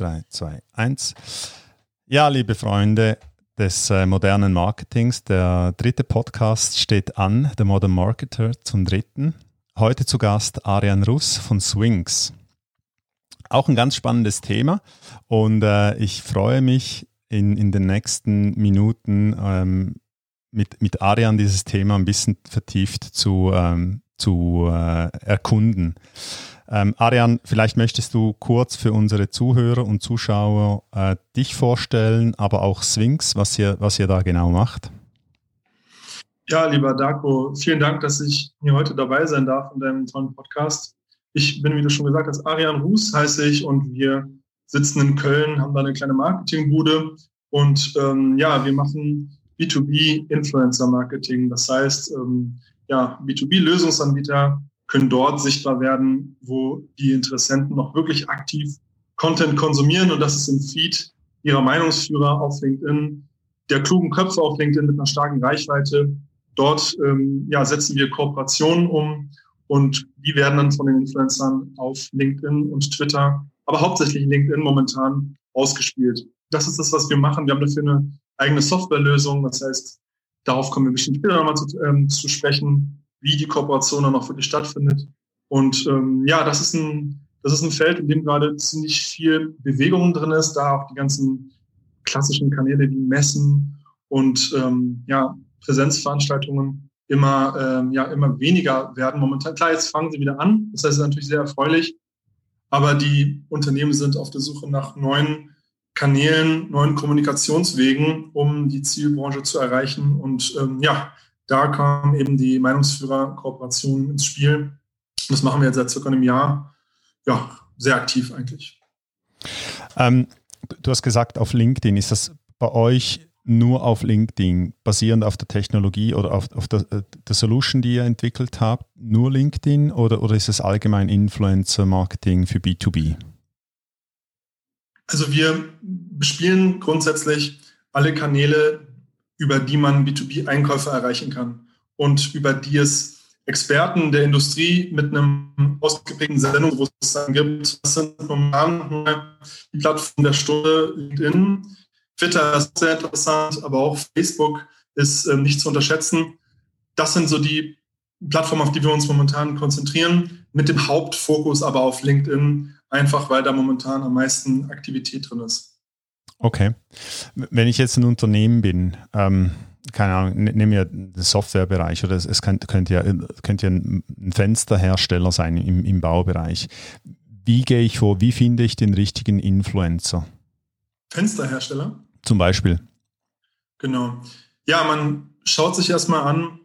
3, 2, 1. Ja, liebe Freunde des äh, modernen Marketings, der dritte Podcast steht an, der Modern Marketer zum dritten. Heute zu Gast Arian Russ von Swings. Auch ein ganz spannendes Thema und äh, ich freue mich in, in den nächsten Minuten ähm, mit, mit Arian dieses Thema ein bisschen vertieft zu, ähm, zu äh, erkunden. Ähm, Arian, vielleicht möchtest du kurz für unsere Zuhörer und Zuschauer äh, dich vorstellen, aber auch Swings, was ihr, was ihr da genau macht. Ja, lieber Darko, vielen Dank, dass ich hier heute dabei sein darf in deinem tollen Podcast. Ich bin, wie du schon gesagt hast, Arian Ruß heiße ich und wir sitzen in Köln, haben da eine kleine Marketingbude und ähm, ja, wir machen B2B Influencer Marketing. Das heißt, ähm, ja, B2B-Lösungsanbieter können dort sichtbar werden, wo die Interessenten noch wirklich aktiv Content konsumieren. Und das ist im Feed ihrer Meinungsführer auf LinkedIn, der klugen Köpfe auf LinkedIn mit einer starken Reichweite. Dort ähm, ja, setzen wir Kooperationen um und die werden dann von den Influencern auf LinkedIn und Twitter, aber hauptsächlich LinkedIn momentan ausgespielt. Das ist das, was wir machen. Wir haben dafür eine eigene Softwarelösung. Das heißt, darauf kommen wir bestimmt später nochmal zu, ähm, zu sprechen wie die Kooperation dann auch wirklich stattfindet. Und ähm, ja, das ist ein das ist ein Feld, in dem gerade ziemlich viel Bewegung drin ist, da auch die ganzen klassischen Kanäle wie Messen und ähm, ja, Präsenzveranstaltungen immer, ähm, ja, immer weniger werden momentan. Klar, jetzt fangen sie wieder an, das heißt, es ist natürlich sehr erfreulich, aber die Unternehmen sind auf der Suche nach neuen Kanälen, neuen Kommunikationswegen, um die Zielbranche zu erreichen. Und ähm, ja, da kam eben die Meinungsführer-Kooperation ins Spiel. Das machen wir jetzt seit circa einem Jahr. Ja, sehr aktiv eigentlich. Ähm, du hast gesagt, auf LinkedIn. Ist das bei euch nur auf LinkedIn, basierend auf der Technologie oder auf, auf der, äh, der, Solution, die ihr entwickelt habt, nur LinkedIn oder, oder ist es allgemein Influencer-Marketing für B2B? Also wir bespielen grundsätzlich alle Kanäle, über die man B2B-Einkäufe erreichen kann und über die es Experten der Industrie mit einem ausgeprägten Sendungsbewusstsein gibt. Das sind momentan die Plattformen der Stunde, LinkedIn, Twitter ist sehr interessant, aber auch Facebook ist äh, nicht zu unterschätzen. Das sind so die Plattformen, auf die wir uns momentan konzentrieren, mit dem Hauptfokus aber auf LinkedIn, einfach weil da momentan am meisten Aktivität drin ist. Okay. Wenn ich jetzt ein Unternehmen bin, ähm, keine Ahnung, ne, nehmen wir den Softwarebereich oder es, es könnte, könnte, ja, könnte ja ein Fensterhersteller sein im, im Baubereich. Wie gehe ich vor? Wie finde ich den richtigen Influencer? Fensterhersteller? Zum Beispiel. Genau. Ja, man schaut sich erstmal an,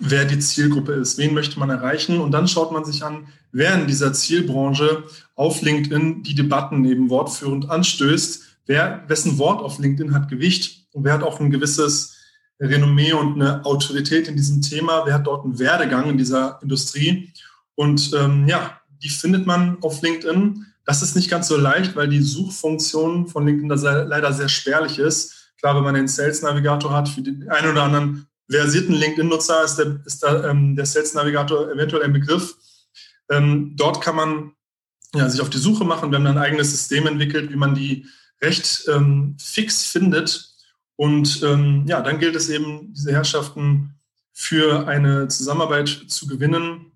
wer die Zielgruppe ist, wen möchte man erreichen und dann schaut man sich an, wer in dieser Zielbranche auf LinkedIn die Debatten eben wortführend anstößt wer, wessen Wort auf LinkedIn hat Gewicht und wer hat auch ein gewisses Renommee und eine Autorität in diesem Thema, wer hat dort einen Werdegang in dieser Industrie. Und ähm, ja, die findet man auf LinkedIn. Das ist nicht ganz so leicht, weil die Suchfunktion von LinkedIn da leider sehr spärlich ist. Klar, wenn man den Sales Navigator hat, für den einen oder anderen versierten LinkedIn-Nutzer ist der, ist da, ähm, der Sales Navigator eventuell ein Begriff. Ähm, dort kann man ja, sich auf die Suche machen. Wir haben ein eigenes System entwickelt, wie man die recht ähm, fix findet. Und ähm, ja, dann gilt es eben, diese Herrschaften für eine Zusammenarbeit zu gewinnen.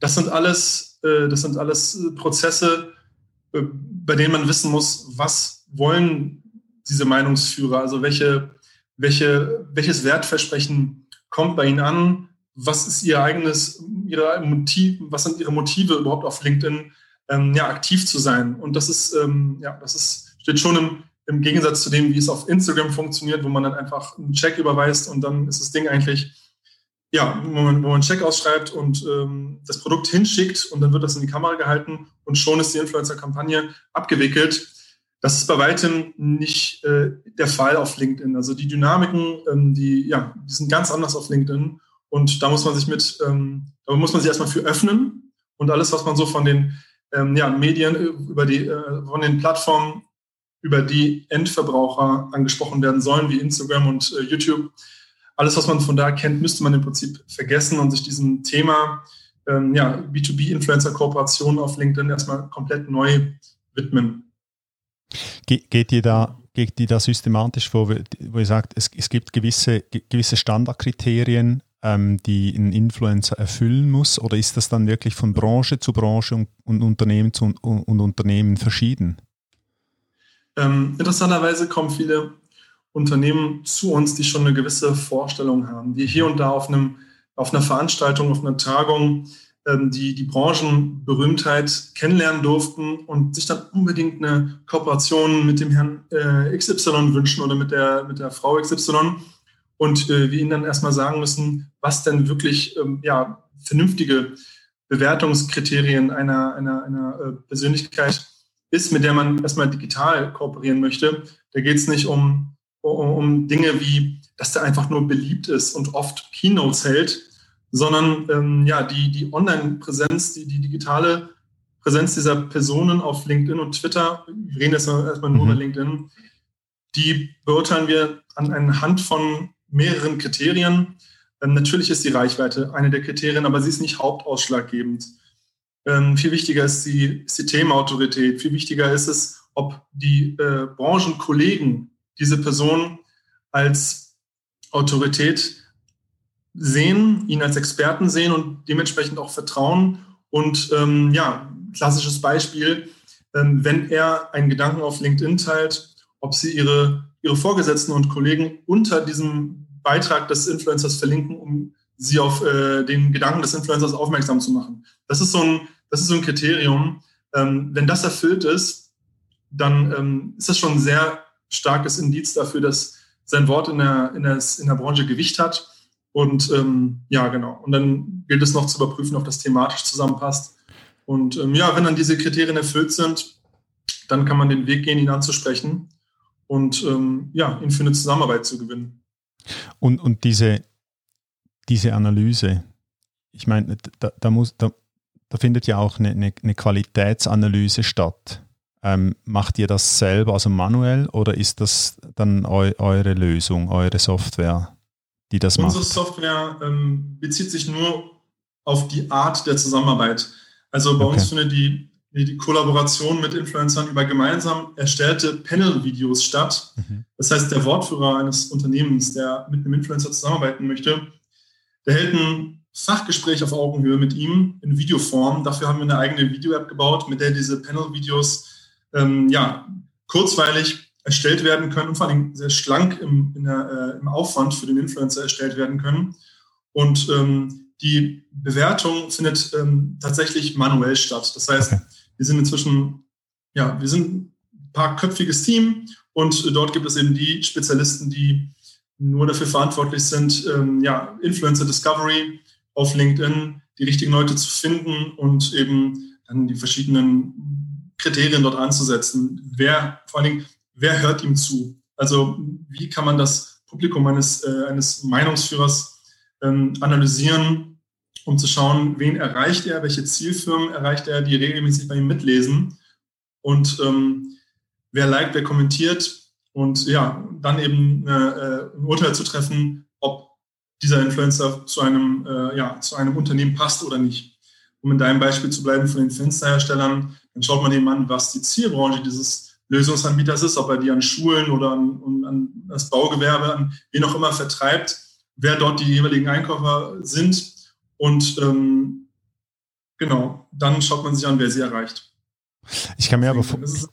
Das sind alles, äh, das sind alles Prozesse, äh, bei denen man wissen muss, was wollen diese Meinungsführer, also welche, welche, welches Wertversprechen kommt bei ihnen an, was ist ihr eigenes, ihre Motiv, was sind ihre Motive überhaupt auf LinkedIn ähm, ja, aktiv zu sein. Und das ist, ähm, ja, das ist steht schon im, im Gegensatz zu dem, wie es auf Instagram funktioniert, wo man dann einfach einen Check überweist und dann ist das Ding eigentlich, ja, wo man, wo man einen Check ausschreibt und ähm, das Produkt hinschickt und dann wird das in die Kamera gehalten und schon ist die Influencer-Kampagne abgewickelt. Das ist bei weitem nicht äh, der Fall auf LinkedIn. Also die Dynamiken, ähm, die, ja, die sind ganz anders auf LinkedIn und da muss man sich mit, ähm, da muss man sich erstmal für öffnen und alles, was man so von den ähm, ja, Medien äh, über die, äh, von den Plattformen über die Endverbraucher angesprochen werden sollen, wie Instagram und äh, YouTube. Alles, was man von da kennt, müsste man im Prinzip vergessen und sich diesem Thema ähm, ja, B2B-Influencer-Kooperationen auf LinkedIn erstmal komplett neu widmen. Ge geht ihr da geht ihr da systematisch vor, wo ihr sagt, es, es gibt gewisse, gewisse Standardkriterien, ähm, die ein Influencer erfüllen muss? Oder ist das dann wirklich von Branche zu Branche und, und Unternehmen zu und, und Unternehmen verschieden? Ähm, interessanterweise kommen viele Unternehmen zu uns, die schon eine gewisse Vorstellung haben, die hier und da auf, einem, auf einer Veranstaltung, auf einer Tagung ähm, die die Branchenberühmtheit kennenlernen durften und sich dann unbedingt eine Kooperation mit dem Herrn äh, XY wünschen oder mit der, mit der Frau XY und äh, wir ihnen dann erstmal sagen müssen, was denn wirklich ähm, ja, vernünftige Bewertungskriterien einer, einer, einer äh, Persönlichkeit ist, mit der man erstmal digital kooperieren möchte. Da geht es nicht um, um, um Dinge wie, dass der einfach nur beliebt ist und oft Keynotes hält, sondern ähm, ja, die, die Online-Präsenz, die, die digitale Präsenz dieser Personen auf LinkedIn und Twitter, wir reden jetzt erstmal nur mhm. über LinkedIn, die beurteilen wir an anhand von mehreren Kriterien. Ähm, natürlich ist die Reichweite eine der Kriterien, aber sie ist nicht hauptausschlaggebend. Ähm, viel wichtiger ist die, ist die Themenautorität. Viel wichtiger ist es, ob die äh, Branchenkollegen diese Person als Autorität sehen, ihn als Experten sehen und dementsprechend auch vertrauen. Und ähm, ja, klassisches Beispiel, ähm, wenn er einen Gedanken auf LinkedIn teilt, ob sie ihre, ihre Vorgesetzten und Kollegen unter diesem Beitrag des Influencers verlinken, um sie auf äh, den Gedanken des Influencers aufmerksam zu machen. Das ist so ein, das ist so ein Kriterium. Ähm, wenn das erfüllt ist, dann ähm, ist das schon ein sehr starkes Indiz dafür, dass sein Wort in der, in der, in der Branche Gewicht hat. Und ähm, ja, genau. Und dann gilt es noch zu überprüfen, ob das thematisch zusammenpasst. Und ähm, ja, wenn dann diese Kriterien erfüllt sind, dann kann man den Weg gehen, ihn anzusprechen und ähm, ja, ihn für eine Zusammenarbeit zu gewinnen. Und, und diese, diese Analyse, ich meine, da, da, muss, da, da findet ja auch eine, eine, eine Qualitätsanalyse statt. Ähm, macht ihr das selber, also manuell, oder ist das dann eu, eure Lösung, eure Software? die das Unsere macht? Software ähm, bezieht sich nur auf die Art der Zusammenarbeit. Also bei okay. uns findet die, die Kollaboration mit Influencern über gemeinsam erstellte Panel-Videos statt. Mhm. Das heißt, der Wortführer eines Unternehmens, der mit einem Influencer zusammenarbeiten möchte, der hält ein Fachgespräch auf Augenhöhe mit ihm in Videoform. Dafür haben wir eine eigene Video-App gebaut, mit der diese Panel-Videos ähm, ja, kurzweilig erstellt werden können und vor allem sehr schlank im, der, äh, im Aufwand für den Influencer erstellt werden können. Und ähm, die Bewertung findet ähm, tatsächlich manuell statt. Das heißt, wir sind inzwischen, ja, wir sind ein paarköpfiges Team und dort gibt es eben die Spezialisten, die nur dafür verantwortlich sind, ähm, ja, Influencer Discovery auf LinkedIn, die richtigen Leute zu finden und eben dann die verschiedenen Kriterien dort anzusetzen. Wer, vor allen Dingen, wer hört ihm zu? Also wie kann man das Publikum eines, äh, eines Meinungsführers ähm, analysieren, um zu schauen, wen erreicht er, welche Zielfirmen erreicht er, die regelmäßig bei ihm mitlesen und ähm, wer liked, wer kommentiert und ja, dann eben äh, ein Urteil zu treffen, ob dieser Influencer zu einem, äh, ja, zu einem Unternehmen passt oder nicht. Um in deinem Beispiel zu bleiben von den Fensterherstellern, dann schaut man eben an, was die Zielbranche dieses Lösungsanbieters ist, ob er die an Schulen oder an, an das Baugewerbe, an wen auch immer vertreibt, wer dort die jeweiligen Einkäufer sind. Und ähm, genau, dann schaut man sich an, wer sie erreicht. Ich kann mir aber das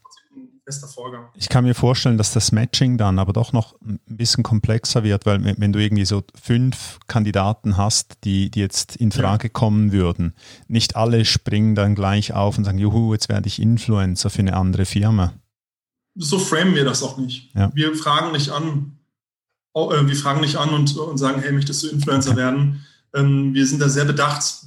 ist fester Vorgang. Ich kann mir vorstellen, dass das Matching dann aber doch noch ein bisschen komplexer wird, weil wenn du irgendwie so fünf Kandidaten hast, die, die jetzt in Frage ja. kommen würden, nicht alle springen dann gleich auf und sagen, juhu, jetzt werde ich Influencer für eine andere Firma so framen wir das auch nicht. Ja. Wir fragen nicht an, äh, wir fragen nicht an und, und sagen, hey, möchtest du Influencer werden? Ähm, wir sind da sehr bedacht,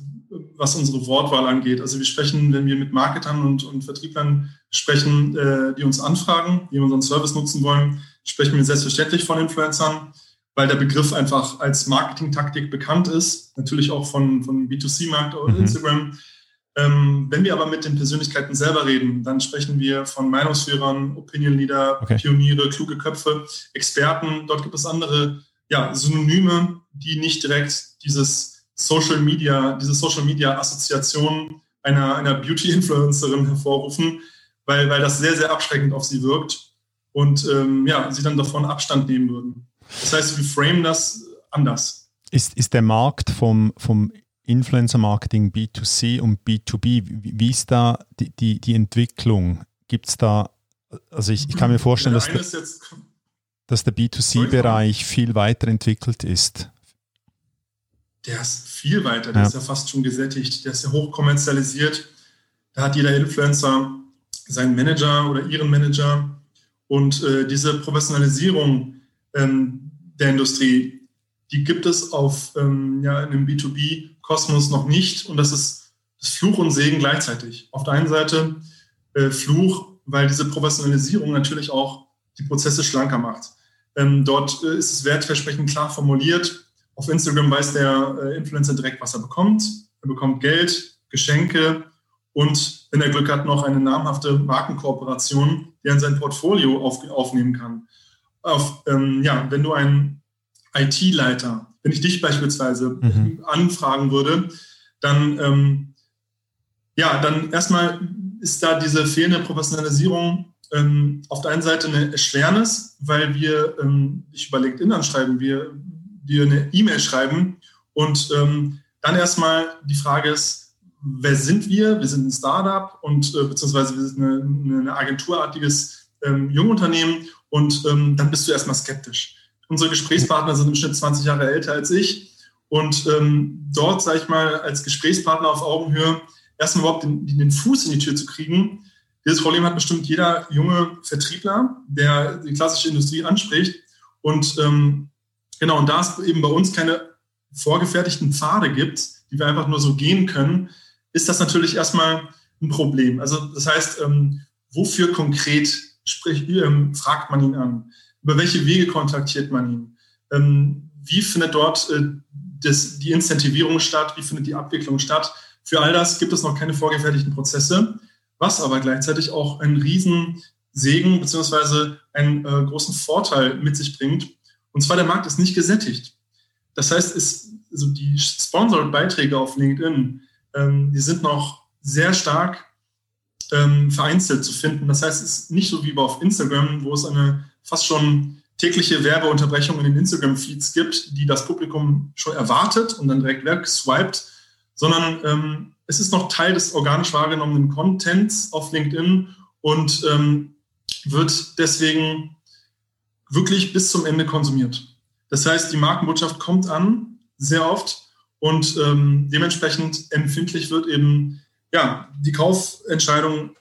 was unsere Wortwahl angeht. Also wir sprechen, wenn wir mit Marketern und, und Vertrieblern sprechen, äh, die uns anfragen, die unseren Service nutzen wollen, sprechen wir selbstverständlich von Influencern, weil der Begriff einfach als Marketingtaktik bekannt ist, natürlich auch von, von B2C-Markt oder mhm. Instagram. Ähm, wenn wir aber mit den Persönlichkeiten selber reden, dann sprechen wir von Meinungsführern, Opinion Leader, okay. Pioniere, kluge Köpfe, Experten. Dort gibt es andere ja, Synonyme, die nicht direkt dieses Social Media, diese Social Media Assoziation einer, einer Beauty-Influencerin hervorrufen, weil, weil das sehr, sehr abschreckend auf sie wirkt und ähm, ja, sie dann davon Abstand nehmen würden. Das heißt, wir framen das anders. Ist, ist der Markt vom, vom Influencer-Marketing B2C und B2B, wie ist da die, die, die Entwicklung? Gibt es da, also ich, ich kann mir vorstellen, dass, der, dass der B2C-Bereich viel weiterentwickelt ist. Der ist viel weiter, der ja. ist ja fast schon gesättigt, der ist ja hochkommerzialisiert. Da hat jeder Influencer seinen Manager oder ihren Manager. Und äh, diese Professionalisierung ähm, der Industrie, die gibt es auf ähm, ja, in einem B2B-Kosmos noch nicht. Und das ist das Fluch und Segen gleichzeitig. Auf der einen Seite äh, Fluch, weil diese Professionalisierung natürlich auch die Prozesse schlanker macht. Ähm, dort äh, ist es wertversprechend klar formuliert. Auf Instagram weiß der äh, Influencer direkt, was er bekommt. Er bekommt Geld, Geschenke und wenn er Glück hat, noch eine namhafte Markenkooperation, die er in sein Portfolio auf, aufnehmen kann. Auf, ähm, ja, wenn du einen IT-Leiter, wenn ich dich beispielsweise mhm. anfragen würde, dann, ähm, ja, dann erstmal ist da diese fehlende Professionalisierung ähm, auf der einen Seite eine Erschwernis, weil wir, ähm, ich über LinkedIn anschreiben, wir, wir eine E-Mail schreiben und ähm, dann erstmal die Frage ist, wer sind wir? Wir sind ein Startup und äh, beziehungsweise wir sind eine, eine agenturartiges ähm, Jungunternehmen und ähm, dann bist du erstmal skeptisch. Unsere Gesprächspartner sind im Schnitt 20 Jahre älter als ich und ähm, dort, sage ich mal, als Gesprächspartner auf Augenhöhe erstmal überhaupt den, den Fuß in die Tür zu kriegen. Dieses Problem hat bestimmt jeder junge Vertriebler, der die klassische Industrie anspricht. Und ähm, genau, und da es eben bei uns keine vorgefertigten Pfade gibt, die wir einfach nur so gehen können, ist das natürlich erstmal ein Problem. Also das heißt, ähm, wofür konkret sprich, ähm, fragt man ihn an? Über welche Wege kontaktiert man ihn? Ähm, wie findet dort äh, das, die Incentivierung statt? Wie findet die Abwicklung statt? Für all das gibt es noch keine vorgefertigten Prozesse, was aber gleichzeitig auch einen riesen Segen bzw. einen äh, großen Vorteil mit sich bringt. Und zwar der Markt ist nicht gesättigt. Das heißt, es, also die Sponsored-Beiträge auf LinkedIn, ähm, die sind noch sehr stark ähm, vereinzelt zu finden. Das heißt, es ist nicht so wie auf Instagram, wo es eine fast schon tägliche Werbeunterbrechung in den Instagram-Feeds gibt, die das Publikum schon erwartet und dann direkt wegswiped, sondern ähm, es ist noch Teil des organisch wahrgenommenen Contents auf LinkedIn und ähm, wird deswegen wirklich bis zum Ende konsumiert. Das heißt, die Markenbotschaft kommt an, sehr oft, und ähm, dementsprechend empfindlich wird eben ja, die Kaufentscheidung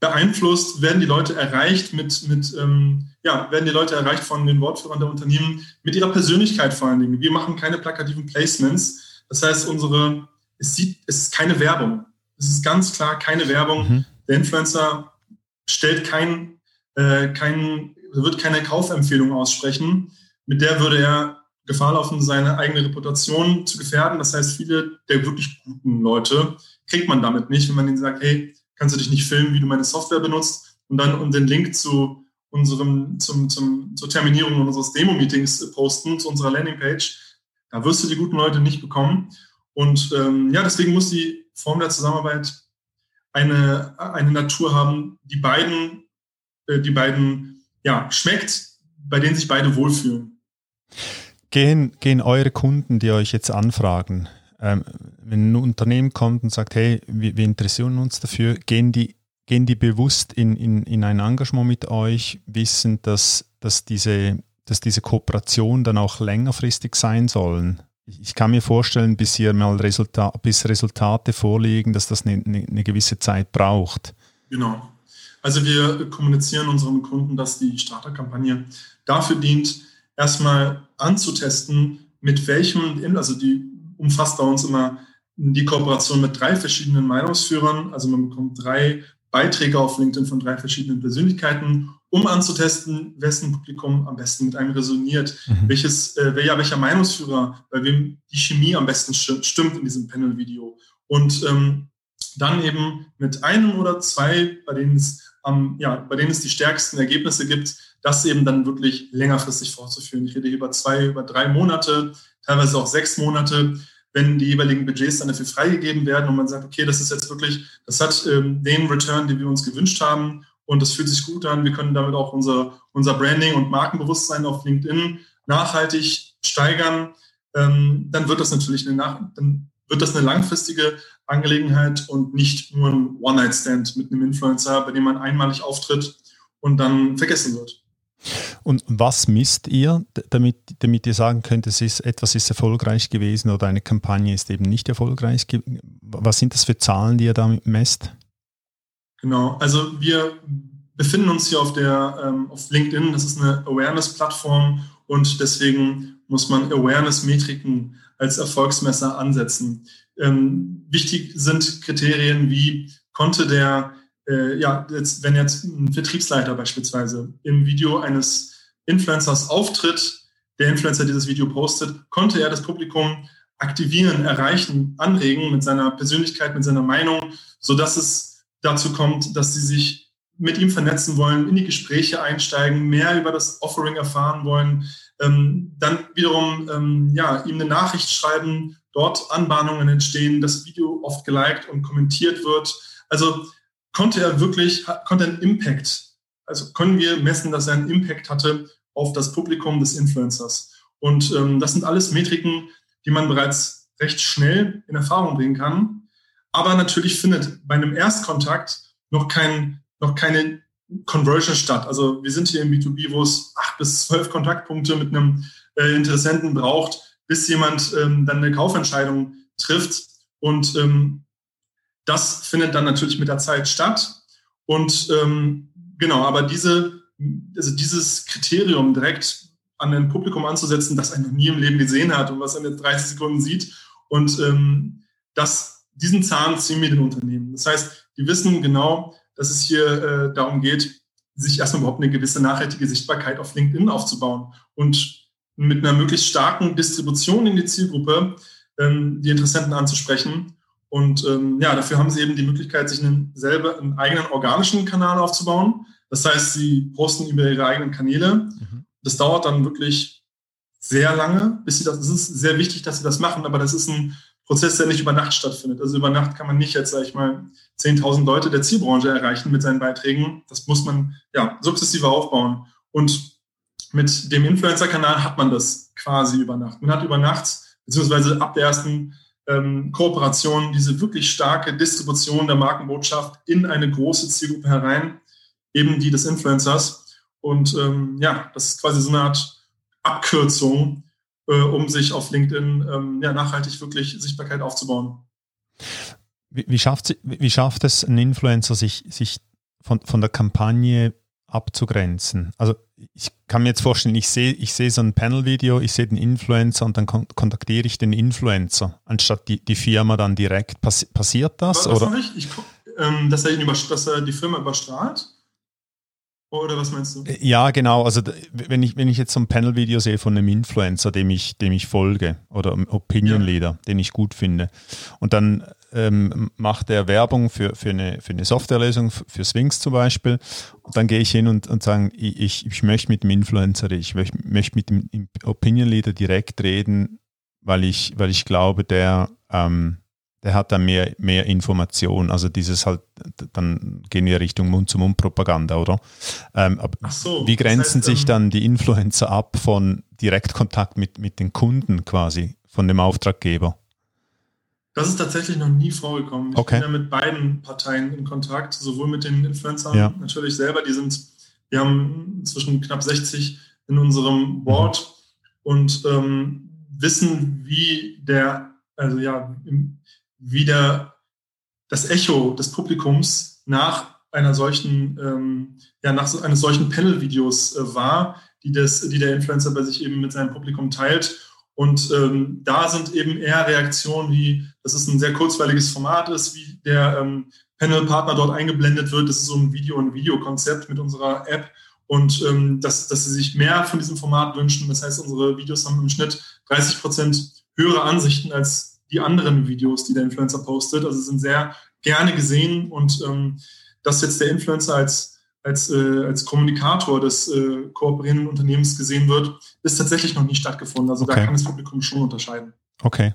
beeinflusst, werden die Leute erreicht mit, mit ähm, ja, werden die Leute erreicht von den Wortführern der Unternehmen mit ihrer Persönlichkeit vor allen Dingen. Wir machen keine plakativen Placements. Das heißt, unsere, es sieht, es ist keine Werbung. Es ist ganz klar keine Werbung. Mhm. Der Influencer stellt kein, äh, kein, wird keine Kaufempfehlung aussprechen. Mit der würde er Gefahr laufen, seine eigene Reputation zu gefährden. Das heißt, viele der wirklich guten Leute kriegt man damit nicht, wenn man ihnen sagt, hey, kannst du dich nicht filmen, wie du meine Software benutzt und dann um den Link zu unserem, zum, zum, zur Terminierung unseres Demo-Meetings posten, zu unserer Landingpage. Da wirst du die guten Leute nicht bekommen. Und ähm, ja, deswegen muss die Form der Zusammenarbeit eine, eine Natur haben, die beiden, äh, die beiden ja, schmeckt, bei denen sich beide wohlfühlen. Gehen, gehen eure Kunden, die euch jetzt anfragen, ähm, wenn ein Unternehmen kommt und sagt, hey, wir, wir interessieren uns dafür, gehen die, gehen die bewusst in, in, in ein Engagement mit euch, wissen, dass, dass, diese, dass diese Kooperation dann auch längerfristig sein sollen? Ich kann mir vorstellen, bis hier mal Resultat, bis Resultate vorliegen, dass das eine, eine, eine gewisse Zeit braucht. Genau. Also wir kommunizieren unseren Kunden, dass die Starterkampagne dafür dient, erstmal anzutesten, mit welchem, also die umfasst bei uns immer die Kooperation mit drei verschiedenen Meinungsführern. Also man bekommt drei Beiträge auf LinkedIn von drei verschiedenen Persönlichkeiten, um anzutesten, wessen Publikum am besten mit einem resoniert, mhm. welches, äh, welcher, welcher Meinungsführer, bei wem die Chemie am besten stimmt in diesem Panel-Video. Und ähm, dann eben mit einem oder zwei, bei denen es ähm, ja, bei denen es die stärksten Ergebnisse gibt, das eben dann wirklich längerfristig fortzuführen. Ich rede hier über zwei, über drei Monate, teilweise auch sechs Monate. wenn die jeweiligen Budgets dann dafür freigegeben werden und man sagt, okay, das ist jetzt wirklich, das hat ähm, den Return, den wir uns gewünscht haben und das fühlt sich gut an. Wir können damit auch unser, unser Branding und Markenbewusstsein auf LinkedIn nachhaltig steigern. Ähm, dann wird das natürlich eine, dann wird das eine langfristige Angelegenheit und nicht nur ein One-Night-Stand mit einem Influencer, bei dem man einmalig auftritt und dann vergessen wird. Und was misst ihr, damit, damit ihr sagen könnt, es ist, etwas ist erfolgreich gewesen oder eine Kampagne ist eben nicht erfolgreich? Was sind das für Zahlen, die ihr damit messt? Genau, also wir befinden uns hier auf, der, ähm, auf LinkedIn, das ist eine Awareness-Plattform und deswegen muss man Awareness-Metriken als Erfolgsmesser ansetzen. Ähm, wichtig sind Kriterien wie konnte der äh, ja, jetzt, wenn jetzt ein Vertriebsleiter beispielsweise im Video eines Influencers auftritt, der Influencer dieses Video postet, konnte er das Publikum aktivieren, erreichen, anregen mit seiner Persönlichkeit, mit seiner Meinung, sodass es dazu kommt, dass sie sich mit ihm vernetzen wollen, in die Gespräche einsteigen, mehr über das Offering erfahren wollen, ähm, dann wiederum ähm, ja, ihm eine Nachricht schreiben, dort Anbahnungen entstehen, das Video oft geliked und kommentiert wird. Also konnte er wirklich, konnte einen Impact, also können wir messen, dass er einen Impact hatte auf das Publikum des Influencers. Und ähm, das sind alles Metriken, die man bereits recht schnell in Erfahrung bringen kann. Aber natürlich findet bei einem Erstkontakt noch, kein, noch keine Conversion statt. Also wir sind hier im B2B, wo es acht bis zwölf Kontaktpunkte mit einem äh, Interessenten braucht, bis jemand ähm, dann eine Kaufentscheidung trifft. Und ähm, das findet dann natürlich mit der Zeit statt. Und ähm, genau, aber diese, also dieses Kriterium direkt an ein Publikum anzusetzen, das er noch nie im Leben gesehen hat und was er in 30 Sekunden sieht. Und ähm, das, diesen Zahn ziehen wir den Unternehmen. Das heißt, die wissen genau, dass es hier äh, darum geht, sich erstmal überhaupt eine gewisse nachhaltige Sichtbarkeit auf LinkedIn aufzubauen und mit einer möglichst starken Distribution in die Zielgruppe ähm, die Interessenten anzusprechen und ähm, ja, dafür haben sie eben die Möglichkeit, sich einen, selber einen eigenen organischen Kanal aufzubauen. Das heißt, sie posten über ihre eigenen Kanäle. Mhm. Das dauert dann wirklich sehr lange, bis sie das, es ist sehr wichtig, dass sie das machen, aber das ist ein Prozess, der nicht über Nacht stattfindet. Also über Nacht kann man nicht jetzt, sage ich mal, 10.000 Leute der Zielbranche erreichen mit seinen Beiträgen. Das muss man ja sukzessive aufbauen. Und mit dem Influencer-Kanal hat man das quasi über Nacht. Man hat über Nacht, beziehungsweise ab der ersten ähm, Kooperation, diese wirklich starke Distribution der Markenbotschaft in eine große Zielgruppe herein, eben die des Influencers. Und ähm, ja, das ist quasi so eine Art Abkürzung, äh, um sich auf LinkedIn ähm, ja, nachhaltig wirklich Sichtbarkeit aufzubauen. Wie, wie, schafft, wie schafft es ein Influencer, sich, sich von, von der Kampagne abzugrenzen? Also ich kann mir jetzt vorstellen, ich sehe ich sehe so ein Panel-Video, ich sehe den Influencer und dann kon kontaktiere ich den Influencer, anstatt die, die Firma dann direkt. Pass passiert das? Was, oder? Ich? Ich guck, ähm, dass, er ihn dass er die Firma überstrahlt? Oder was meinst du? Ja, genau. Also wenn ich, wenn ich jetzt so ein Panel-Video sehe von einem Influencer, dem ich, dem ich folge, oder einem Opinion Leader, ja. den ich gut finde, und dann ähm, macht er Werbung für, für, eine, für eine Softwarelösung, für Swings zum Beispiel, und dann gehe ich hin und, und sage, ich, ich möchte mit dem Influencer, ich möchte, möchte mit dem Opinion Leader direkt reden, weil ich, weil ich glaube, der ähm, der hat dann mehr, mehr Information. Also dieses halt, dann gehen wir Richtung Mund-zu-Mund-Propaganda, oder? Ähm, so, wie grenzen das heißt, sich dann die Influencer ab von Direktkontakt mit, mit den Kunden quasi, von dem Auftraggeber? Das ist tatsächlich noch nie vorgekommen. Ich okay. bin ja mit beiden Parteien in Kontakt, sowohl mit den Influencern ja. natürlich selber, die sind, wir haben inzwischen knapp 60 in unserem Board mhm. und ähm, wissen, wie der, also ja, im, wieder das Echo des Publikums nach einer solchen, ähm, ja, nach so eines solchen Panel-Videos äh, war, die, das, die der Influencer bei sich eben mit seinem Publikum teilt. Und ähm, da sind eben eher Reaktionen wie, dass es ein sehr kurzweiliges Format ist, wie der ähm, Panel-Partner dort eingeblendet wird. Das ist so ein Video- und Videokonzept mit unserer App. Und ähm, dass, dass sie sich mehr von diesem Format wünschen. Das heißt, unsere Videos haben im Schnitt 30 Prozent höhere Ansichten als die anderen Videos, die der Influencer postet. Also sind sehr gerne gesehen und ähm, dass jetzt der Influencer als, als, äh, als Kommunikator des äh, kooperierenden Unternehmens gesehen wird, ist tatsächlich noch nie stattgefunden. Also okay. da kann das Publikum schon unterscheiden. Okay.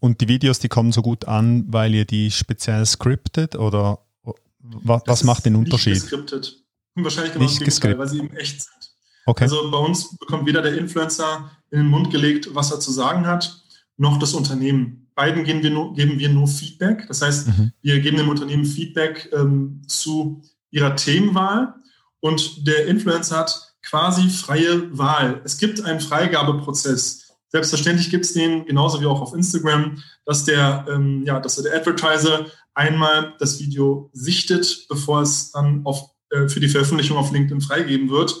Und die Videos, die kommen so gut an, weil ihr die speziell scriptet oder was, was macht den Unterschied? Nicht gescriptet. Wahrscheinlich genau nicht gescriptet, weil sie eben echt sind. Okay. Also bei uns bekommt weder der Influencer in den Mund gelegt, was er zu sagen hat, noch das Unternehmen. Beiden geben wir nur, geben wir nur Feedback. Das heißt, mhm. wir geben dem Unternehmen Feedback ähm, zu ihrer Themenwahl und der Influencer hat quasi freie Wahl. Es gibt einen Freigabeprozess. Selbstverständlich gibt es den, genauso wie auch auf Instagram, dass der, ähm, ja, dass der Advertiser einmal das Video sichtet, bevor es dann auf, äh, für die Veröffentlichung auf LinkedIn freigeben wird.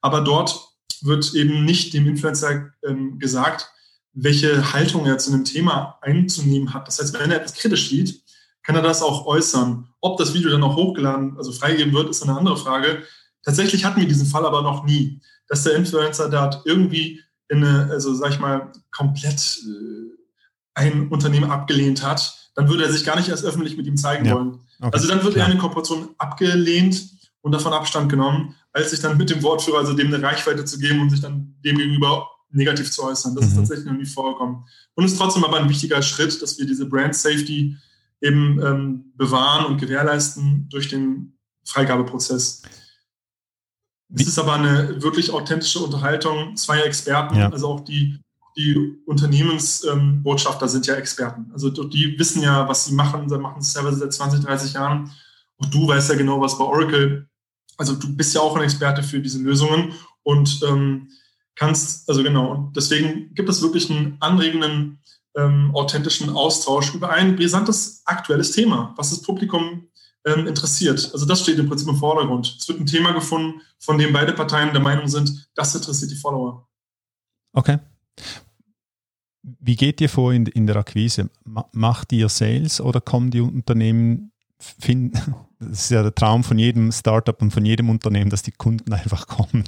Aber dort wird eben nicht dem Influencer ähm, gesagt, welche Haltung er zu einem Thema einzunehmen hat. Das heißt, wenn er etwas kritisch sieht, kann er das auch äußern. Ob das Video dann auch hochgeladen, also freigegeben wird, ist eine andere Frage. Tatsächlich hatten wir diesen Fall aber noch nie, dass der Influencer da irgendwie in eine, also sag ich mal, komplett äh, ein Unternehmen abgelehnt hat. Dann würde er sich gar nicht erst öffentlich mit ihm zeigen ja. wollen. Okay. Also dann wird Klar. er eine Kooperation abgelehnt und davon Abstand genommen, als sich dann mit dem Wortführer, also dem eine Reichweite zu geben und sich dann dem gegenüber negativ zu äußern. Das mhm. ist tatsächlich noch nie vorgekommen. Und ist trotzdem aber ein wichtiger Schritt, dass wir diese Brand Safety eben ähm, bewahren und gewährleisten durch den Freigabeprozess. Es ist aber eine wirklich authentische Unterhaltung zweier Experten, ja. also auch die, die Unternehmensbotschafter ähm, sind ja Experten. Also die wissen ja, was sie machen, sie machen es teilweise seit 20, 30 Jahren. Und du weißt ja genau, was bei Oracle, also du bist ja auch ein Experte für diese Lösungen und ähm, kannst, also genau, und deswegen gibt es wirklich einen anregenden, ähm, authentischen Austausch über ein brisantes aktuelles Thema, was das Publikum ähm, interessiert. Also das steht im Prinzip im Vordergrund. Es wird ein Thema gefunden, von dem beide Parteien der Meinung sind, das interessiert die Follower. Okay. Wie geht ihr vor in, in der Akquise? Macht ihr Sales oder kommen die Unternehmen finden, das ist ja der Traum von jedem Startup und von jedem Unternehmen, dass die Kunden einfach kommen.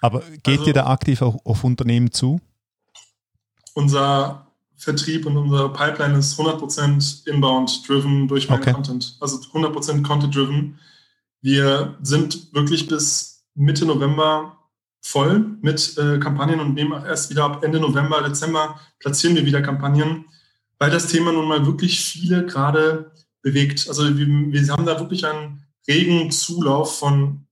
Aber geht also, ihr da aktiv auch auf Unternehmen zu? Unser Vertrieb und unser Pipeline ist 100% inbound-driven durch meinen okay. Content. Also 100% Content-driven. Wir sind wirklich bis Mitte November voll mit äh, Kampagnen und nehmen auch erst wieder ab Ende November, Dezember platzieren wir wieder Kampagnen, weil das Thema nun mal wirklich viele gerade bewegt. Also wir, wir haben da wirklich einen regen Zulauf von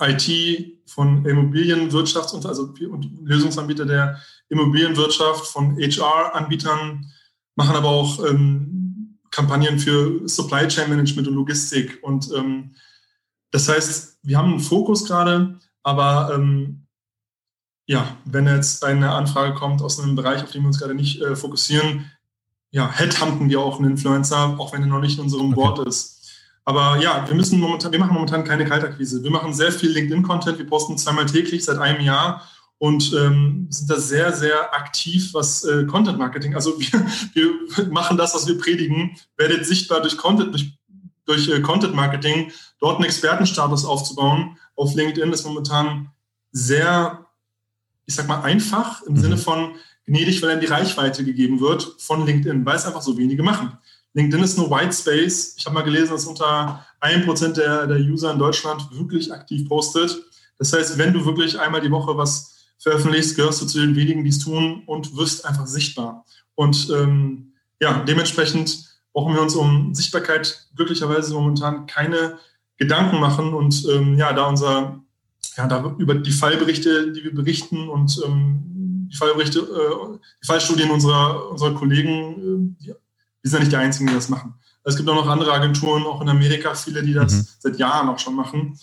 IT, von Immobilienwirtschaft und also und Lösungsanbieter der Immobilienwirtschaft, von HR-Anbietern, machen aber auch ähm, Kampagnen für Supply Chain Management und Logistik. Und ähm, das heißt, wir haben einen Fokus gerade, aber ähm, ja, wenn jetzt eine Anfrage kommt aus einem Bereich, auf den wir uns gerade nicht äh, fokussieren, ja, headhunten wir auch einen Influencer, auch wenn er noch nicht in unserem okay. Board ist. Aber ja, wir müssen momentan, wir machen momentan keine Kaltakquise. Wir machen sehr viel LinkedIn-Content. Wir posten zweimal täglich seit einem Jahr und ähm, sind da sehr, sehr aktiv, was äh, Content Marketing. Also wir, wir machen das, was wir predigen, werdet sichtbar durch Content, durch, durch äh, Content Marketing, dort einen Expertenstatus aufzubauen. Auf LinkedIn ist momentan sehr, ich sag mal, einfach im mhm. Sinne von, gnädig, weil dann die Reichweite gegeben wird von LinkedIn, weil es einfach so wenige machen. LinkedIn ist nur White Space. Ich habe mal gelesen, dass unter 1% der, der User in Deutschland wirklich aktiv postet. Das heißt, wenn du wirklich einmal die Woche was veröffentlichst, gehörst du zu den wenigen, die es tun und wirst einfach sichtbar. Und ähm, ja, dementsprechend brauchen wir uns um Sichtbarkeit glücklicherweise momentan keine Gedanken machen und ähm, ja, da unser, ja, da über die Fallberichte, die wir berichten und ähm, die Fallberichte, äh, die Fallstudien unserer, unserer Kollegen, äh, die, sind ja nicht die einzigen, die das machen. Es gibt auch noch andere Agenturen, auch in Amerika, viele, die das mhm. seit Jahren auch schon machen.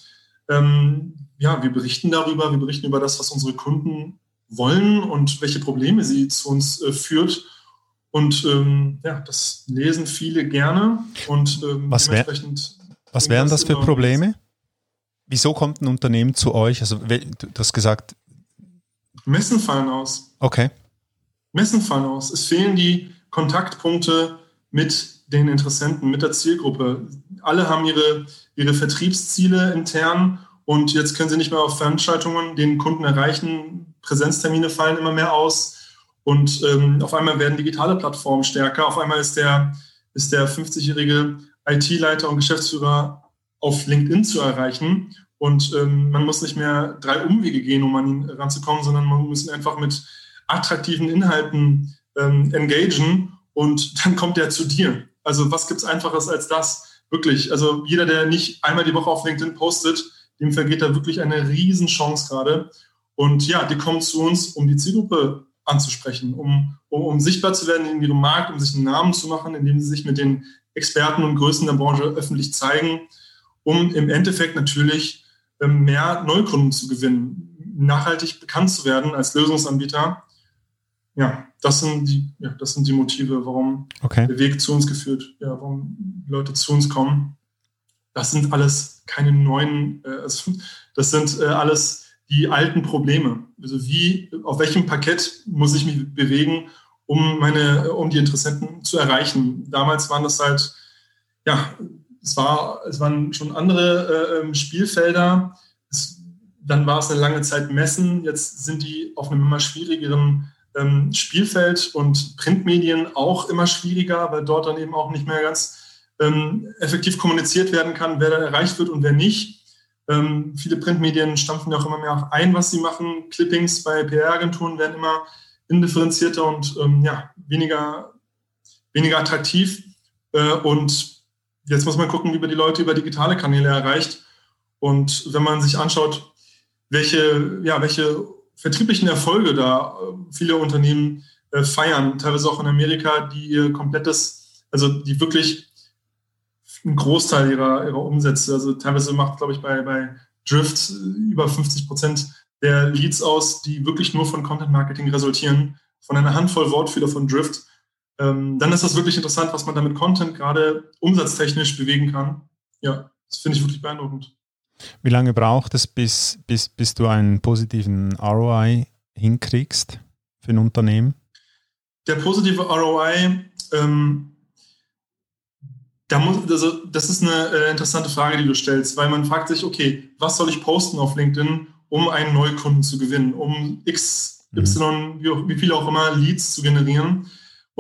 Ähm, ja, wir berichten darüber, wir berichten über das, was unsere Kunden wollen und welche Probleme sie zu uns äh, führt. Und ähm, ja, das lesen viele gerne und ähm, was dementsprechend. Wär, was wären das für Probleme? Wieso kommt ein Unternehmen zu euch? Also, du hast gesagt, Messen fallen aus. Okay. Messen fallen aus. Es fehlen die Kontaktpunkte mit den Interessenten, mit der Zielgruppe. Alle haben ihre, ihre Vertriebsziele intern und jetzt können sie nicht mehr auf Veranstaltungen den Kunden erreichen. Präsenztermine fallen immer mehr aus und ähm, auf einmal werden digitale Plattformen stärker. Auf einmal ist der, ist der 50-jährige IT-Leiter und Geschäftsführer auf LinkedIn zu erreichen und ähm, man muss nicht mehr drei Umwege gehen, um an ihn ranzukommen, sondern man muss ihn einfach mit attraktiven Inhalten ähm, engagen und dann kommt der zu dir. Also was gibt es Einfaches als das? Wirklich. Also jeder, der nicht einmal die Woche auf LinkedIn postet, dem vergeht da wirklich eine Riesenchance gerade. Und ja, die kommen zu uns, um die Zielgruppe anzusprechen, um, um, um sichtbar zu werden in ihrem Markt, um sich einen Namen zu machen, indem sie sich mit den Experten und Größen der Branche öffentlich zeigen, um im Endeffekt natürlich mehr Neukunden zu gewinnen, nachhaltig bekannt zu werden als Lösungsanbieter. Ja, das sind die, ja, das sind die Motive, warum okay. der Weg zu uns geführt, ja, warum Leute zu uns kommen. Das sind alles keine neuen, äh, also das sind äh, alles die alten Probleme. Also wie, auf welchem Parkett muss ich mich bewegen, um meine, um die Interessenten zu erreichen? Damals waren das halt, ja, es war, es waren schon andere äh, ähm, Spielfelder. Es, dann war es eine lange Zeit Messen. Jetzt sind die auf einem immer schwierigeren ähm, Spielfeld und Printmedien auch immer schwieriger, weil dort dann eben auch nicht mehr ganz ähm, effektiv kommuniziert werden kann, wer da erreicht wird und wer nicht. Ähm, viele Printmedien stampfen ja auch immer mehr auf ein, was sie machen. Clippings bei PR-Agenturen werden immer indifferenzierter und ähm, ja, weniger, weniger attraktiv. Äh, und jetzt muss man gucken, wie man die Leute über digitale Kanäle erreicht. Und wenn man sich anschaut, welche, ja, welche vertrieblichen Erfolge da äh, viele Unternehmen äh, feiern, teilweise auch in Amerika, die ihr komplettes, also die wirklich einen Großteil ihrer, ihrer Umsätze. Also teilweise macht, glaube ich, bei, bei Drift über 50 Prozent der Leads aus, die wirklich nur von Content Marketing resultieren, von einer Handvoll Wortführer von Drift. Ähm, dann ist das wirklich interessant, was man damit Content gerade umsatztechnisch bewegen kann. Ja, das finde ich wirklich beeindruckend. Wie lange braucht es, bis, bis, bis du einen positiven ROI hinkriegst für ein Unternehmen? Der positive ROI ähm, da muss, also das ist eine äh, interessante Frage, die du stellst, weil man fragt sich, okay, was soll ich posten auf LinkedIn, um einen Neukunden zu gewinnen, um X, mhm. Y, wie, wie viel auch immer Leads zu generieren.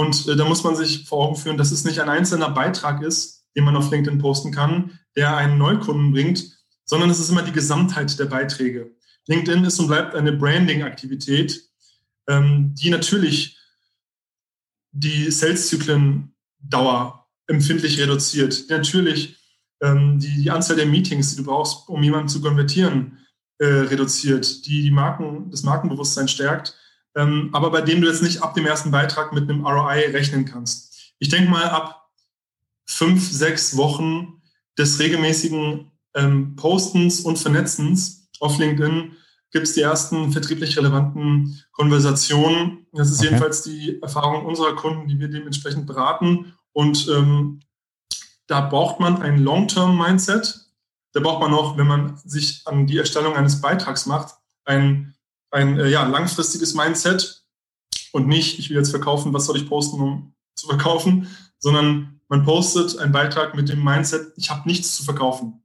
Und äh, da muss man sich vor Augen führen, dass es nicht ein einzelner Beitrag ist, den man auf LinkedIn posten kann, der einen Neukunden bringt, sondern es ist immer die Gesamtheit der Beiträge. LinkedIn ist und bleibt eine Branding-Aktivität, ähm, die natürlich die Sales-Zyklen Dauer empfindlich reduziert. Natürlich ähm, die, die Anzahl der Meetings, die du brauchst, um jemanden zu konvertieren, äh, reduziert, die, die Marken, das Markenbewusstsein stärkt, ähm, aber bei dem du jetzt nicht ab dem ersten Beitrag mit einem ROI rechnen kannst. Ich denke mal, ab fünf, sechs Wochen des regelmäßigen ähm, Postens und Vernetzens auf LinkedIn gibt es die ersten vertrieblich relevanten Konversationen. Das ist okay. jedenfalls die Erfahrung unserer Kunden, die wir dementsprechend beraten und ähm, da braucht man ein Long-Term-Mindset. Da braucht man auch, wenn man sich an die Erstellung eines Beitrags macht, ein, ein äh, ja, langfristiges Mindset und nicht, ich will jetzt verkaufen, was soll ich posten, um zu verkaufen, sondern man postet einen Beitrag mit dem Mindset, ich habe nichts zu verkaufen.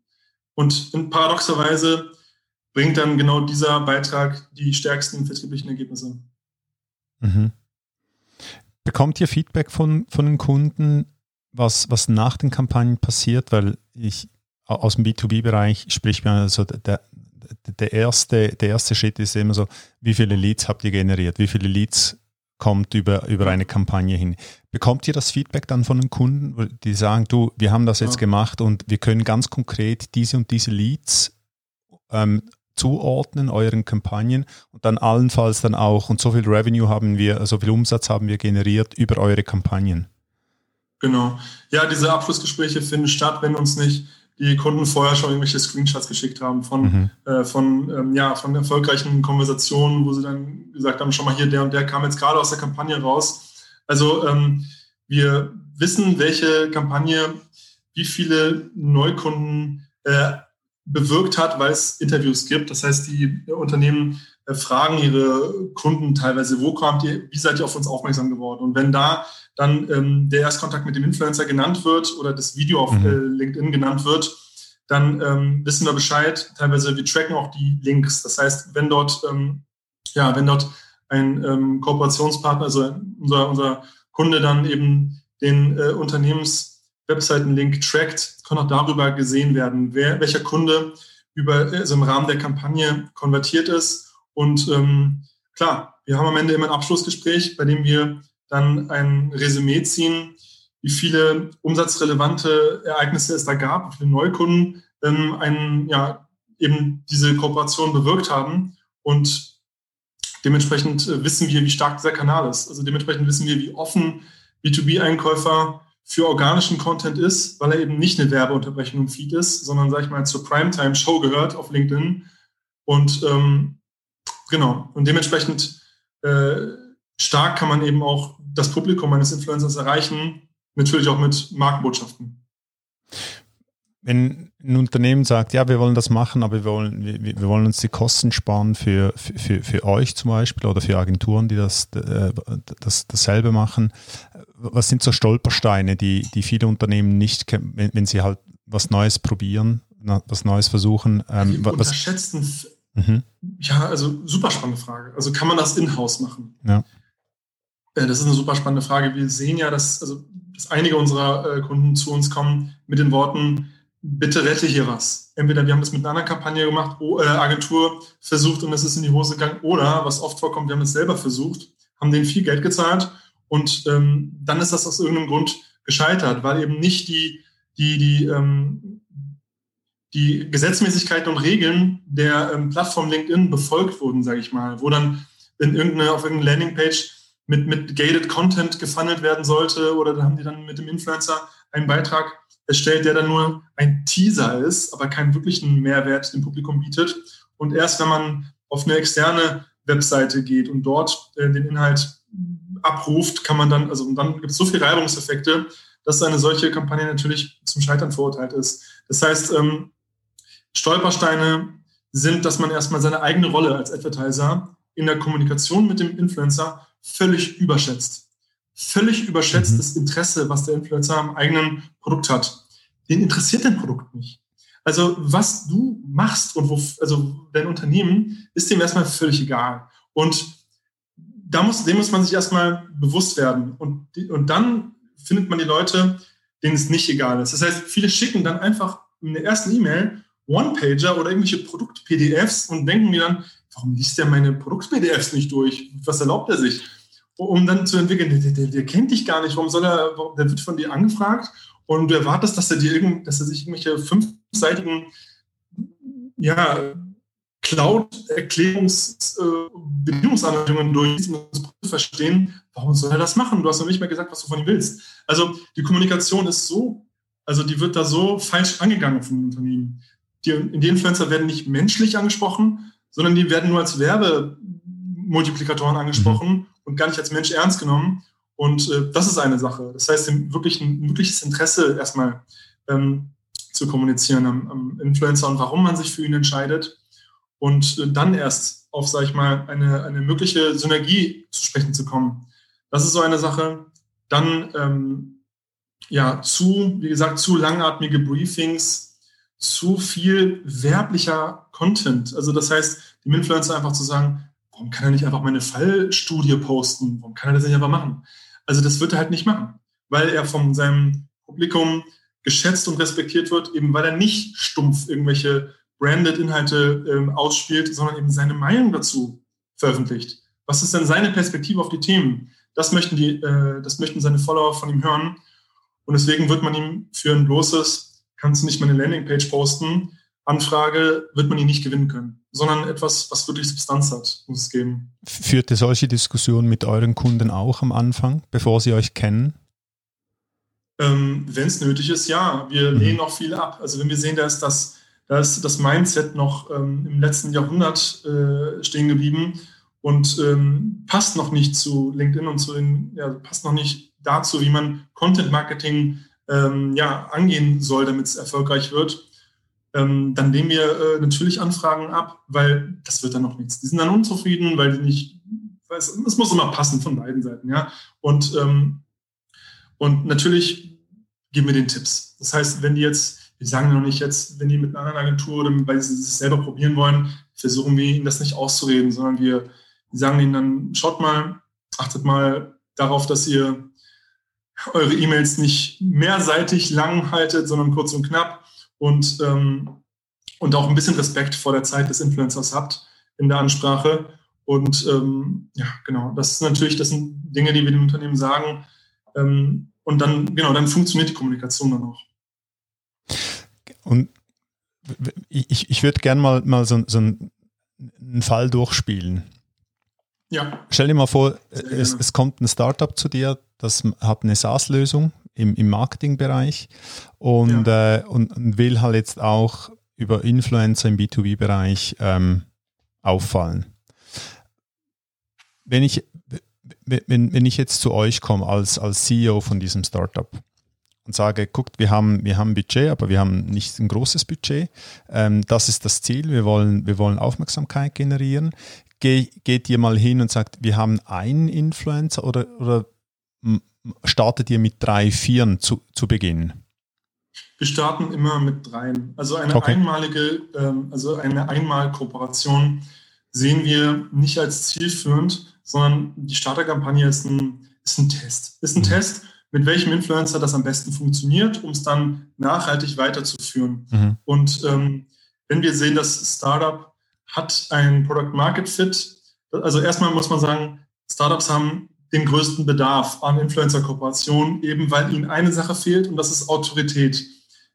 Und paradoxerweise bringt dann genau dieser Beitrag die stärksten vertrieblichen Ergebnisse. Mhm. Bekommt ihr Feedback von, von den Kunden, was, was nach den Kampagnen passiert? Weil ich aus dem B2B-Bereich spricht man also der, der, erste, der erste Schritt ist immer so, wie viele Leads habt ihr generiert? Wie viele Leads kommt über, über eine Kampagne hin? Bekommt ihr das Feedback dann von den Kunden, die sagen, du, wir haben das jetzt ja. gemacht und wir können ganz konkret diese und diese Leads ähm, zuordnen, euren Kampagnen und dann allenfalls dann auch, und so viel Revenue haben wir, so viel Umsatz haben wir generiert über eure Kampagnen. Genau. Ja, diese Abschlussgespräche finden statt, wenn uns nicht die Kunden vorher schon irgendwelche Screenshots geschickt haben von, mhm. äh, von, ähm, ja, von erfolgreichen Konversationen, wo sie dann gesagt haben, schau mal hier, der und der kam jetzt gerade aus der Kampagne raus. Also ähm, wir wissen, welche Kampagne wie viele Neukunden äh, bewirkt hat, weil es Interviews gibt. Das heißt, die Unternehmen fragen ihre Kunden teilweise, wo kommt ihr, wie seid ihr auf uns aufmerksam geworden? Und wenn da dann ähm, der Erstkontakt mit dem Influencer genannt wird oder das Video auf mhm. äh, LinkedIn genannt wird, dann ähm, wissen wir Bescheid. Teilweise, wir tracken auch die Links. Das heißt, wenn dort, ähm, ja, wenn dort ein ähm, Kooperationspartner, also unser, unser Kunde dann eben den äh, Unternehmens Webseitenlink trackt, kann auch darüber gesehen werden, wer, welcher Kunde über, also im Rahmen der Kampagne konvertiert ist. Und ähm, klar, wir haben am Ende immer ein Abschlussgespräch, bei dem wir dann ein Resümee ziehen, wie viele umsatzrelevante Ereignisse es da gab, wie viele Neukunden ähm, einen, ja, eben diese Kooperation bewirkt haben. Und dementsprechend äh, wissen wir, wie stark dieser Kanal ist. Also dementsprechend wissen wir, wie offen B2B-Einkäufer für organischen Content ist, weil er eben nicht eine Werbeunterbrechung im Feed ist, sondern, sag ich mal, zur Primetime-Show gehört auf LinkedIn. Und ähm, genau, und dementsprechend äh, stark kann man eben auch das Publikum eines Influencers erreichen, natürlich auch mit Markenbotschaften. Wenn ein Unternehmen sagt, ja, wir wollen das machen, aber wir wollen, wir, wir wollen uns die Kosten sparen für, für, für euch zum Beispiel oder für Agenturen, die das, äh, das dasselbe machen, was sind so Stolpersteine, die, die viele Unternehmen nicht kennen, wenn, wenn sie halt was Neues probieren, was Neues versuchen? Ähm, die was, unterschätzten, mhm. ja, also super spannende Frage. Also kann man das in-house machen? Ja. Äh, das ist eine super spannende Frage. Wir sehen ja, dass, also, dass einige unserer äh, Kunden zu uns kommen mit den Worten, bitte rette hier was. Entweder wir haben das mit einer anderen Kampagne gemacht, oh, äh, Agentur versucht und es ist in die Hose gegangen, oder, was oft vorkommt, wir haben es selber versucht, haben denen viel Geld gezahlt und ähm, dann ist das aus irgendeinem Grund gescheitert, weil eben nicht die, die, die, ähm, die Gesetzmäßigkeiten und Regeln der ähm, Plattform LinkedIn befolgt wurden, sage ich mal, wo dann in irgendeine, auf irgendeine Landingpage mit, mit gated Content gefunnelt werden sollte oder da haben die dann mit dem Influencer einen Beitrag erstellt, der dann nur ein Teaser ist, aber keinen wirklichen Mehrwert dem Publikum bietet. Und erst wenn man auf eine externe Webseite geht und dort äh, den Inhalt abruft, kann man dann, also und dann gibt es so viele Reibungseffekte, dass eine solche Kampagne natürlich zum Scheitern verurteilt ist. Das heißt, ähm, Stolpersteine sind, dass man erstmal seine eigene Rolle als Advertiser in der Kommunikation mit dem Influencer völlig überschätzt. Völlig überschätzt mhm. das Interesse, was der Influencer am eigenen Produkt hat. Den interessiert dein Produkt nicht. Also was du machst und wo, also dein Unternehmen ist dem erstmal völlig egal. Und da muss, dem muss man sich erstmal bewusst werden. Und, und dann findet man die Leute, denen es nicht egal ist. Das heißt, viele schicken dann einfach in der ersten E-Mail One-Pager oder irgendwelche Produkt-PDFs und denken mir dann, warum liest der meine Produkt-PDFs nicht durch? Was erlaubt er sich? Um dann zu entwickeln, der, der, der kennt dich gar nicht, warum soll er, der wird von dir angefragt und du erwartest, dass er dir irgend, dass er sich irgendwelche fünfseitigen ja, Cloud-Erklärungsbedingungsanleitungen äh, durch um zu verstehen, warum soll er das machen? Du hast noch nicht mehr gesagt, was du von ihm willst. Also die Kommunikation ist so, also die wird da so falsch angegangen von Unternehmen. Die, die Influencer werden nicht menschlich angesprochen, sondern die werden nur als Werbemultiplikatoren angesprochen mhm. und gar nicht als Mensch ernst genommen. Und äh, das ist eine Sache. Das heißt, wirklich ein wirkliches Interesse erstmal ähm, zu kommunizieren am, am Influencer und warum man sich für ihn entscheidet und äh, dann erst auf, sage ich mal, eine, eine mögliche Synergie zu sprechen zu kommen. Das ist so eine Sache. Dann ähm, ja zu, wie gesagt, zu langatmige Briefings, zu viel werblicher Content. Also das heißt, dem Influencer einfach zu sagen, warum kann er nicht einfach meine Fallstudie posten? Warum kann er das nicht einfach machen? Also das wird er halt nicht machen, weil er von seinem Publikum geschätzt und respektiert wird, eben weil er nicht stumpf irgendwelche branded Inhalte ähm, ausspielt, sondern eben seine Meinung dazu veröffentlicht. Was ist denn seine Perspektive auf die Themen? Das möchten, die, äh, das möchten seine Follower von ihm hören. Und deswegen wird man ihm für ein bloßes, kannst du nicht mal eine Landingpage posten, Anfrage, wird man ihn nicht gewinnen können, sondern etwas, was wirklich Substanz hat, muss es geben. Führt ihr solche Diskussionen mit euren Kunden auch am Anfang, bevor sie euch kennen? Ähm, wenn es nötig ist, ja. Wir mhm. lehnen auch viel ab. Also wenn wir sehen, da ist das da ist das Mindset noch ähm, im letzten Jahrhundert äh, stehen geblieben und ähm, passt noch nicht zu LinkedIn und zu den, ja, passt noch nicht dazu, wie man Content Marketing ähm, ja, angehen soll, damit es erfolgreich wird. Ähm, dann nehmen wir äh, natürlich Anfragen ab, weil das wird dann noch nichts. Die sind dann unzufrieden, weil die nicht, es, es muss immer passen von beiden Seiten, ja. Und, ähm, und natürlich geben wir den Tipps. Das heißt, wenn die jetzt wir sagen noch nicht jetzt, wenn die mit einer anderen Agentur oder weil sie es selber probieren wollen, versuchen wir ihnen das nicht auszureden, sondern wir sagen ihnen dann, schaut mal, achtet mal darauf, dass ihr eure E-Mails nicht mehrseitig lang haltet, sondern kurz und knapp und, ähm, und auch ein bisschen Respekt vor der Zeit des Influencers habt in der Ansprache. Und ähm, ja, genau, das ist natürlich, das sind Dinge, die wir dem Unternehmen sagen. Ähm, und dann, genau, dann funktioniert die Kommunikation dann auch. Und ich, ich würde gerne mal, mal so, so einen Fall durchspielen. Ja. Stell dir mal vor, es, es, kommt ein Startup zu dir, das hat eine SaaS-Lösung im, im Marketingbereich und, ja. äh, und, und, will halt jetzt auch über Influencer im B2B-Bereich ähm, auffallen. Wenn ich, wenn, wenn ich jetzt zu euch komme als, als CEO von diesem Startup und sage, guckt, wir haben, wir haben ein Budget, aber wir haben nicht ein großes Budget. Ähm, das ist das Ziel. Wir wollen, wir wollen Aufmerksamkeit generieren. Ge, geht ihr mal hin und sagt, wir haben einen Influencer oder, oder startet ihr mit drei, vieren zu, zu Beginn? Wir starten immer mit dreien. Also eine okay. einmalige, ähm, also eine Einmalkooperation sehen wir nicht als zielführend, sondern die Starterkampagne ist ein, ist ein Test. Ist ein mhm. Test, mit welchem Influencer das am besten funktioniert, um es dann nachhaltig weiterzuführen. Mhm. Und ähm, wenn wir sehen, das Startup hat ein Product Market Fit, also erstmal muss man sagen, Startups haben den größten Bedarf an Influencer-Kooperationen, eben weil ihnen eine Sache fehlt und das ist Autorität.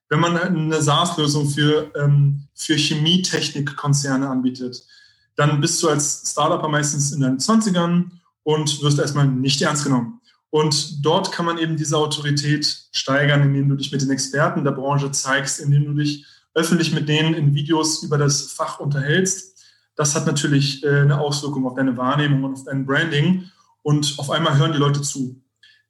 Wenn man eine SaaS-Lösung für, ähm, für Chemietechnikkonzerne anbietet, dann bist du als Startup meistens in deinen 20ern und wirst erstmal nicht ernst genommen. Und dort kann man eben diese Autorität steigern, indem du dich mit den Experten der Branche zeigst, indem du dich öffentlich mit denen in Videos über das Fach unterhältst. Das hat natürlich äh, eine Auswirkung auf deine Wahrnehmung und auf dein Branding. Und auf einmal hören die Leute zu.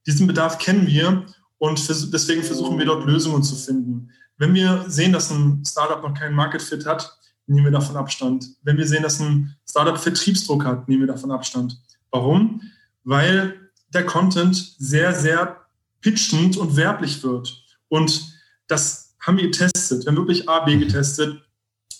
Diesen Bedarf kennen wir und deswegen versuchen wir dort Lösungen zu finden. Wenn wir sehen, dass ein Startup noch keinen Market Fit hat, nehmen wir davon Abstand. Wenn wir sehen, dass ein Startup Vertriebsdruck hat, nehmen wir davon Abstand. Warum? Weil der Content sehr, sehr pitchend und werblich wird. Und das haben wir getestet. Wir haben wirklich A, B getestet.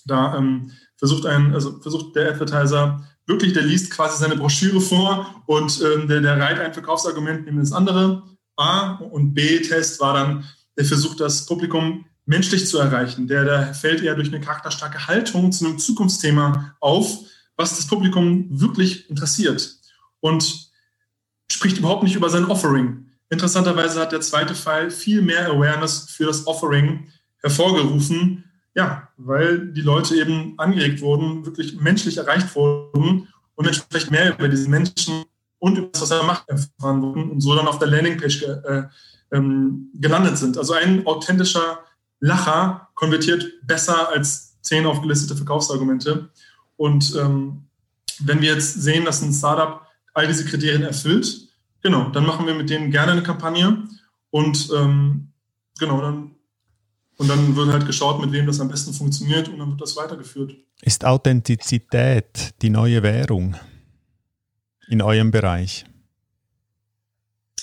Da ähm, versucht ein, also versucht der Advertiser wirklich, der liest quasi seine Broschüre vor und ähm, der, der reiht ein Verkaufsargument neben das andere. A und B-Test war dann, der versucht das Publikum menschlich zu erreichen. Der, der fällt eher durch eine charakterstarke Haltung zu einem Zukunftsthema auf, was das Publikum wirklich interessiert. Und spricht überhaupt nicht über sein Offering. Interessanterweise hat der zweite Fall viel mehr Awareness für das Offering hervorgerufen, ja, weil die Leute eben angeregt wurden, wirklich menschlich erreicht wurden und entsprechend mehr über diesen Menschen und über das, was er macht, erfahren wurden und so dann auf der Landingpage ge, äh, ähm, gelandet sind. Also ein authentischer Lacher konvertiert besser als zehn aufgelistete Verkaufsargumente. Und ähm, wenn wir jetzt sehen, dass ein Startup all diese Kriterien erfüllt, genau, dann machen wir mit denen gerne eine Kampagne und ähm, genau, dann und dann wird halt geschaut, mit wem das am besten funktioniert und dann wird das weitergeführt. Ist Authentizität die neue Währung in eurem Bereich?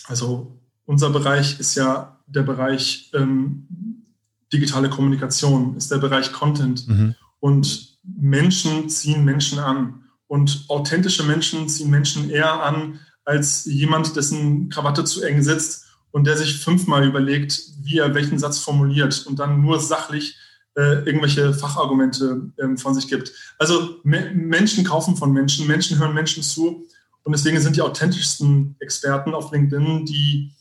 Also unser Bereich ist ja der Bereich ähm, digitale Kommunikation, ist der Bereich Content. Mhm. Und Menschen ziehen Menschen an. Und authentische Menschen ziehen Menschen eher an als jemand, dessen Krawatte zu eng sitzt und der sich fünfmal überlegt, wie er welchen Satz formuliert und dann nur sachlich äh, irgendwelche Fachargumente äh, von sich gibt. Also me Menschen kaufen von Menschen, Menschen hören Menschen zu und deswegen sind die authentischsten Experten auf LinkedIn die,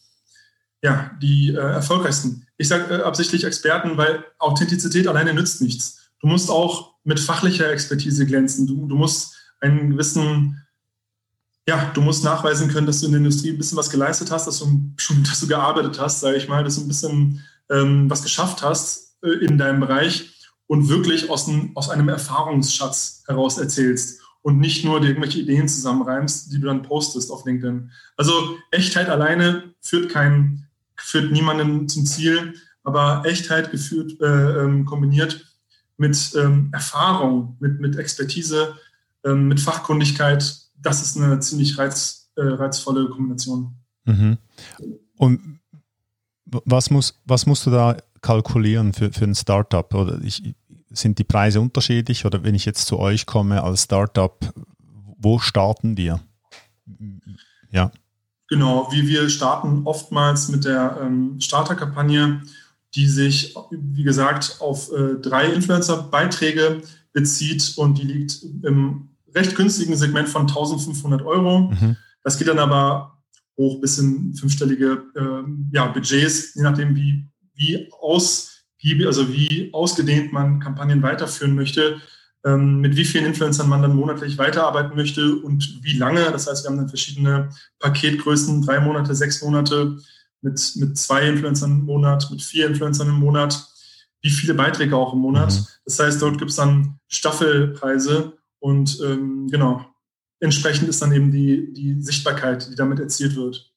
ja, die äh, erfolgreichsten. Ich sage äh, absichtlich Experten, weil Authentizität alleine nützt nichts. Du musst auch mit fachlicher Expertise glänzen. Du, du musst einen gewissen, ja, du musst nachweisen können, dass du in der Industrie ein bisschen was geleistet hast, dass du schon, dass du gearbeitet hast, sage ich mal, dass du ein bisschen ähm, was geschafft hast äh, in deinem Bereich und wirklich aus, ein, aus einem Erfahrungsschatz heraus erzählst und nicht nur dir irgendwelche Ideen zusammenreimst, die du dann postest auf LinkedIn. Also Echtheit alleine führt keinen, führt niemanden zum Ziel, aber Echtheit geführt, äh, ähm, kombiniert mit ähm, Erfahrung, mit, mit Expertise, ähm, mit Fachkundigkeit, das ist eine ziemlich reiz, äh, reizvolle Kombination. Mhm. Und was, muss, was musst du da kalkulieren für, für ein Startup? Oder ich, sind die Preise unterschiedlich? Oder wenn ich jetzt zu euch komme als Startup, wo starten wir? Ja. Genau, wie wir starten oftmals mit der ähm, Starterkampagne, die sich, wie gesagt, auf äh, drei Influencer-Beiträge bezieht und die liegt im recht günstigen Segment von 1500 Euro. Mhm. Das geht dann aber hoch bis in fünfstellige äh, ja, Budgets, je nachdem, wie, wie, aus, wie, also wie ausgedehnt man Kampagnen weiterführen möchte, ähm, mit wie vielen Influencern man dann monatlich weiterarbeiten möchte und wie lange. Das heißt, wir haben dann verschiedene Paketgrößen, drei Monate, sechs Monate, mit, mit zwei Influencern im Monat, mit vier Influencern im Monat, wie viele Beiträge auch im Monat. Mhm. Das heißt, dort gibt es dann Staffelpreise und ähm, genau, entsprechend ist dann eben die, die Sichtbarkeit, die damit erzielt wird.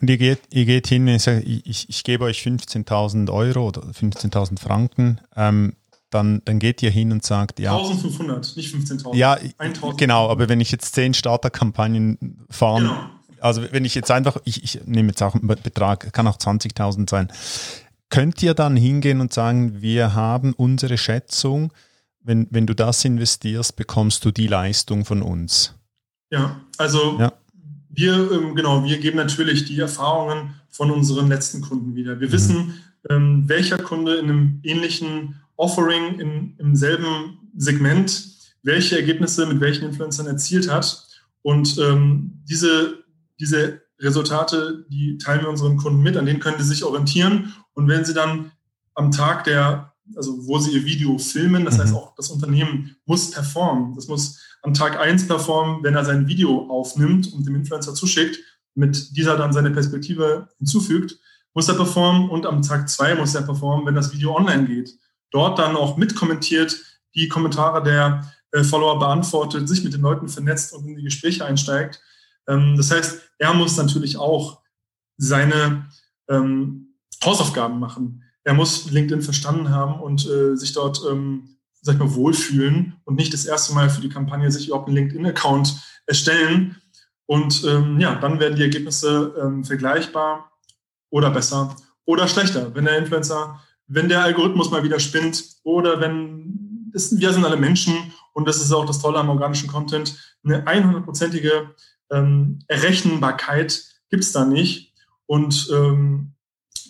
Und ihr geht, ihr geht hin, ich, sage, ich, ich gebe euch 15.000 Euro oder 15.000 Franken, ähm, dann, dann geht ihr hin und sagt, ja. 1500, nicht 15.000. Ja, genau, aber wenn ich jetzt 10 Starterkampagnen fahren, genau. also wenn ich jetzt einfach, ich, ich nehme jetzt auch einen Betrag, kann auch 20.000 sein, könnt ihr dann hingehen und sagen, wir haben unsere Schätzung, wenn, wenn du das investierst, bekommst du die Leistung von uns. Ja, also ja. wir, ähm, genau, wir geben natürlich die Erfahrungen von unseren letzten Kunden wieder. Wir mhm. wissen, ähm, welcher Kunde in einem ähnlichen Offering in, im selben Segment welche Ergebnisse mit welchen Influencern erzielt hat. Und ähm, diese, diese Resultate, die teilen wir unseren Kunden mit, an denen können sie sich orientieren. Und wenn sie dann am Tag der also wo sie ihr Video filmen. Das mhm. heißt auch, das Unternehmen muss performen. Das muss am Tag eins performen, wenn er sein Video aufnimmt und dem Influencer zuschickt, mit dieser dann seine Perspektive hinzufügt, muss er performen und am Tag zwei muss er performen, wenn das Video online geht. Dort dann auch mitkommentiert, die Kommentare der äh, Follower beantwortet, sich mit den Leuten vernetzt und in die Gespräche einsteigt. Ähm, das heißt, er muss natürlich auch seine ähm, Hausaufgaben machen er muss LinkedIn verstanden haben und äh, sich dort, ähm, sag ich mal, wohlfühlen und nicht das erste Mal für die Kampagne sich überhaupt einen LinkedIn-Account erstellen. Und ähm, ja, dann werden die Ergebnisse ähm, vergleichbar oder besser oder schlechter. Wenn der Influencer, wenn der Algorithmus mal wieder spinnt oder wenn, das, wir sind alle Menschen und das ist auch das Tolle am organischen Content, eine 100-prozentige ähm, Errechenbarkeit gibt es da nicht. Und ähm,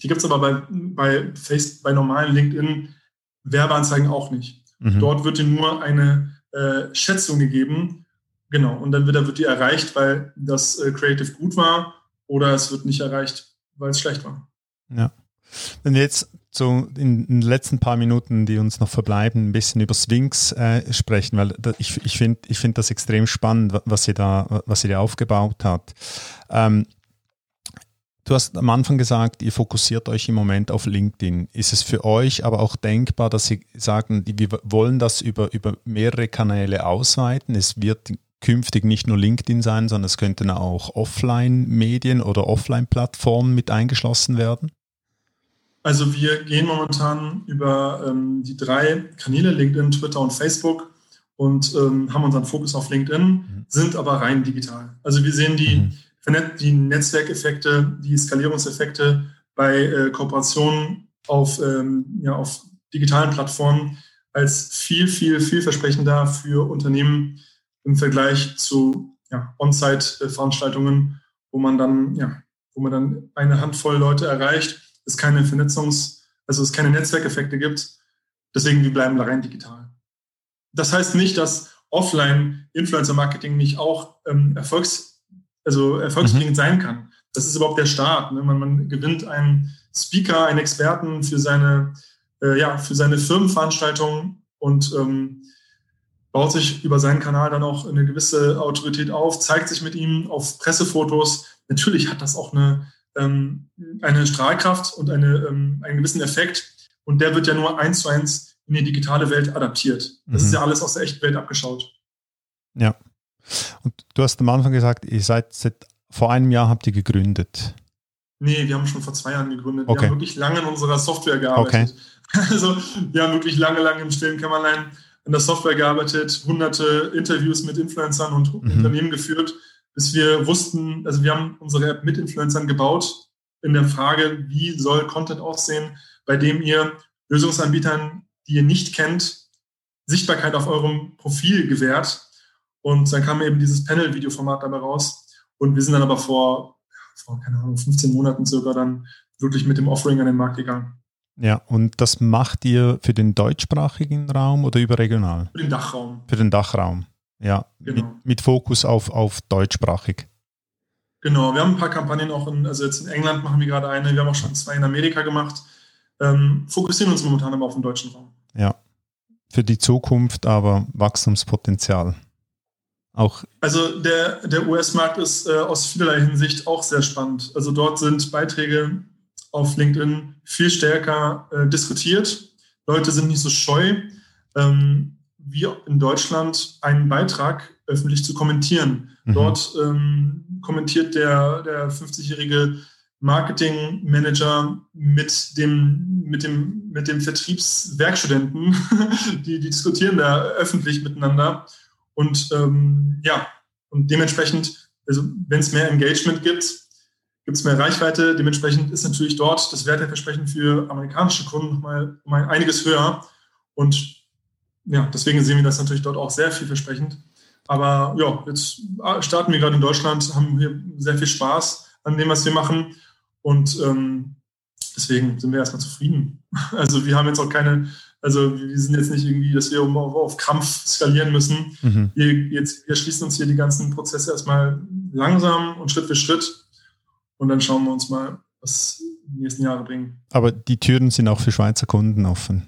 die gibt es aber bei, bei, Facebook, bei normalen LinkedIn Werbeanzeigen auch nicht. Mhm. Dort wird dir nur eine äh, Schätzung gegeben. Genau. Und dann wird, wird die erreicht, weil das äh, Creative gut war oder es wird nicht erreicht, weil es schlecht war. Ja. Wenn wir jetzt so in den letzten paar Minuten, die uns noch verbleiben, ein bisschen über Sphinx äh, sprechen, weil ich, ich finde ich find das extrem spannend, was sie da, was sie da aufgebaut hat. Ähm, Du hast am Anfang gesagt, ihr fokussiert euch im Moment auf LinkedIn. Ist es für euch aber auch denkbar, dass Sie sagen, wir wollen das über, über mehrere Kanäle ausweiten? Es wird künftig nicht nur LinkedIn sein, sondern es könnten auch Offline-Medien oder Offline-Plattformen mit eingeschlossen werden? Also wir gehen momentan über ähm, die drei Kanäle, LinkedIn, Twitter und Facebook und ähm, haben unseren Fokus auf LinkedIn, mhm. sind aber rein digital. Also wir sehen die mhm die Netzwerkeffekte, die Skalierungseffekte bei äh, Kooperationen auf, ähm, ja, auf digitalen Plattformen als viel, viel, vielversprechender für Unternehmen im Vergleich zu ja, On-Site-Veranstaltungen, wo man dann, ja, wo man dann eine Handvoll Leute erreicht, es keine Vernetzungs-, also es keine Netzwerkeffekte gibt. Deswegen, wir bleiben da rein digital. Das heißt nicht, dass Offline-Influencer-Marketing nicht auch ähm, Erfolgs also erfolgsbringend mhm. sein kann. Das ist überhaupt der Start. Ne? Man, man, gewinnt einen Speaker, einen Experten für seine, äh, ja, für seine Firmenveranstaltung und ähm, baut sich über seinen Kanal dann auch eine gewisse Autorität auf, zeigt sich mit ihm auf Pressefotos. Natürlich hat das auch eine, ähm, eine Strahlkraft und eine, ähm, einen gewissen Effekt. Und der wird ja nur eins zu eins in die digitale Welt adaptiert. Das mhm. ist ja alles aus der echten Welt abgeschaut. Ja. Und du hast am Anfang gesagt, ihr seid seit vor einem Jahr habt ihr gegründet. Nee, wir haben schon vor zwei Jahren gegründet. Okay. Wir haben wirklich lange in unserer Software gearbeitet. Okay. Also wir haben wirklich lange, lange im stillen Kämmerlein in der Software gearbeitet, hunderte Interviews mit Influencern und mhm. Unternehmen geführt, bis wir wussten, also wir haben unsere App mit Influencern gebaut in der Frage, wie soll Content aussehen, bei dem ihr Lösungsanbietern, die ihr nicht kennt, Sichtbarkeit auf eurem Profil gewährt und dann kam eben dieses Panel-Video-Format dabei raus. Und wir sind dann aber vor, vor, keine Ahnung, 15 Monaten circa dann wirklich mit dem Offering an den Markt gegangen. Ja, und das macht ihr für den deutschsprachigen Raum oder überregional? Für den Dachraum. Für den Dachraum, ja. Genau. Mit, mit, Fokus auf, auf deutschsprachig. Genau, wir haben ein paar Kampagnen auch in, also jetzt in England machen wir gerade eine, wir haben auch schon zwei in Amerika gemacht. Ähm, fokussieren uns momentan aber auf den deutschen Raum. Ja. Für die Zukunft aber Wachstumspotenzial. Auch also der, der US-Markt ist äh, aus vielerlei Hinsicht auch sehr spannend. Also dort sind Beiträge auf LinkedIn viel stärker äh, diskutiert. Leute sind nicht so scheu, ähm, wie in Deutschland einen Beitrag öffentlich zu kommentieren. Mhm. Dort ähm, kommentiert der, der 50-jährige Marketingmanager mit dem, mit dem, mit dem Vertriebswerkstudenten, die, die diskutieren da öffentlich miteinander. Und ähm, ja, und dementsprechend, also wenn es mehr Engagement gibt, gibt es mehr Reichweite. Dementsprechend ist natürlich dort das Werteversprechen für amerikanische Kunden nochmal mal einiges höher. Und ja, deswegen sehen wir das natürlich dort auch sehr vielversprechend. Aber ja, jetzt starten wir gerade in Deutschland, haben hier sehr viel Spaß an dem, was wir machen. Und ähm, deswegen sind wir erstmal zufrieden. Also wir haben jetzt auch keine, also wir sind jetzt nicht irgendwie, dass wir auf, auf Krampf skalieren müssen. Mhm. Wir, jetzt, wir schließen uns hier die ganzen Prozesse erstmal langsam und Schritt für Schritt. Und dann schauen wir uns mal, was die nächsten Jahre bringen. Aber die Türen sind auch für Schweizer Kunden offen.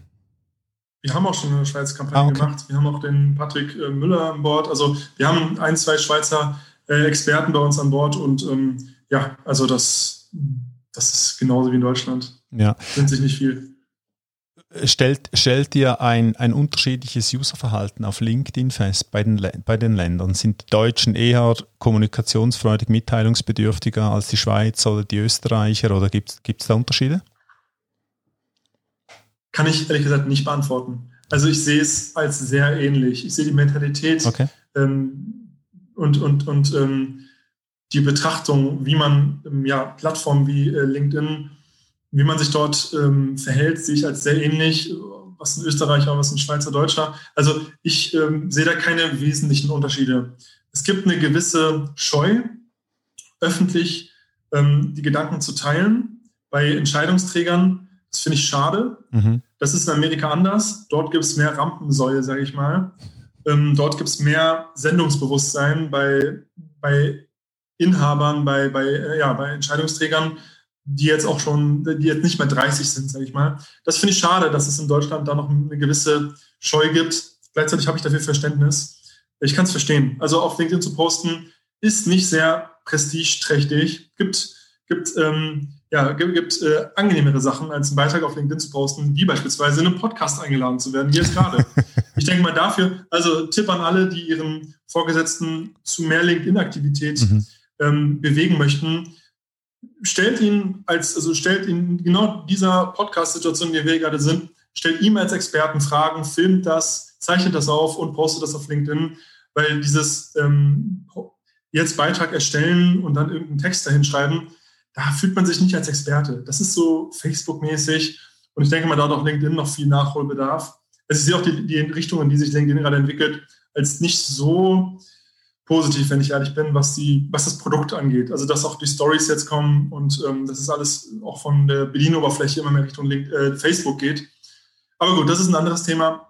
Wir haben auch schon eine Schweizer Kampagne ah, okay. gemacht. Wir haben auch den Patrick äh, Müller an Bord. Also wir haben ein, zwei Schweizer äh, Experten bei uns an Bord und ähm, ja, also das, das ist genauso wie in Deutschland. Ja. Sind sich nicht viel. Stellt, stellt ihr ein, ein unterschiedliches Userverhalten auf LinkedIn fest bei den, bei den Ländern? Sind die Deutschen eher kommunikationsfreudig, mitteilungsbedürftiger als die Schweiz oder die Österreicher oder gibt es da Unterschiede? Kann ich ehrlich gesagt nicht beantworten. Also ich sehe es als sehr ähnlich. Ich sehe die Mentalität okay. ähm, und, und, und ähm, die Betrachtung, wie man ähm, ja, Plattformen wie äh, LinkedIn, wie man sich dort ähm, verhält, sehe ich als sehr ähnlich, was ein Österreicher, was ein Schweizer, Deutscher. Also ich ähm, sehe da keine wesentlichen Unterschiede. Es gibt eine gewisse Scheu, öffentlich ähm, die Gedanken zu teilen bei Entscheidungsträgern. Das finde ich schade. Mhm. Das ist in Amerika anders. Dort gibt es mehr Rampensäue, sage ich mal. Ähm, dort gibt es mehr Sendungsbewusstsein bei, bei Inhabern, bei, bei, äh, ja, bei Entscheidungsträgern, die jetzt auch schon, die jetzt nicht mehr 30 sind, sage ich mal. Das finde ich schade, dass es in Deutschland da noch eine gewisse Scheu gibt. Gleichzeitig habe ich dafür Verständnis. Ich kann es verstehen. Also auf LinkedIn zu posten ist nicht sehr prestigeträchtig. Gibt, gibt ähm, ja, gibt, gibt äh, angenehmere Sachen, als einen Beitrag auf LinkedIn zu posten, wie beispielsweise in einem Podcast eingeladen zu werden, wie jetzt gerade. ich denke mal dafür, also Tipp an alle, die ihren Vorgesetzten zu mehr LinkedIn-Aktivität mhm. ähm, bewegen möchten, stellt ihn als, also stellt ihn genau dieser Podcast-Situation, in der wir gerade sind, stellt ihm als Experten Fragen, filmt das, zeichnet das auf und postet das auf LinkedIn, weil dieses ähm, jetzt Beitrag erstellen und dann irgendeinen Text dahin schreiben, da fühlt man sich nicht als Experte. Das ist so Facebook-mäßig und ich denke mal, da hat auch LinkedIn noch viel Nachholbedarf. Also ich sehe auch die, die Richtung, in die sich LinkedIn gerade entwickelt, als nicht so positiv, wenn ich ehrlich bin, was, die, was das Produkt angeht. Also dass auch die Stories jetzt kommen und ähm, dass es alles auch von der Bedienoberfläche immer mehr Richtung Link, äh, Facebook geht. Aber gut, das ist ein anderes Thema.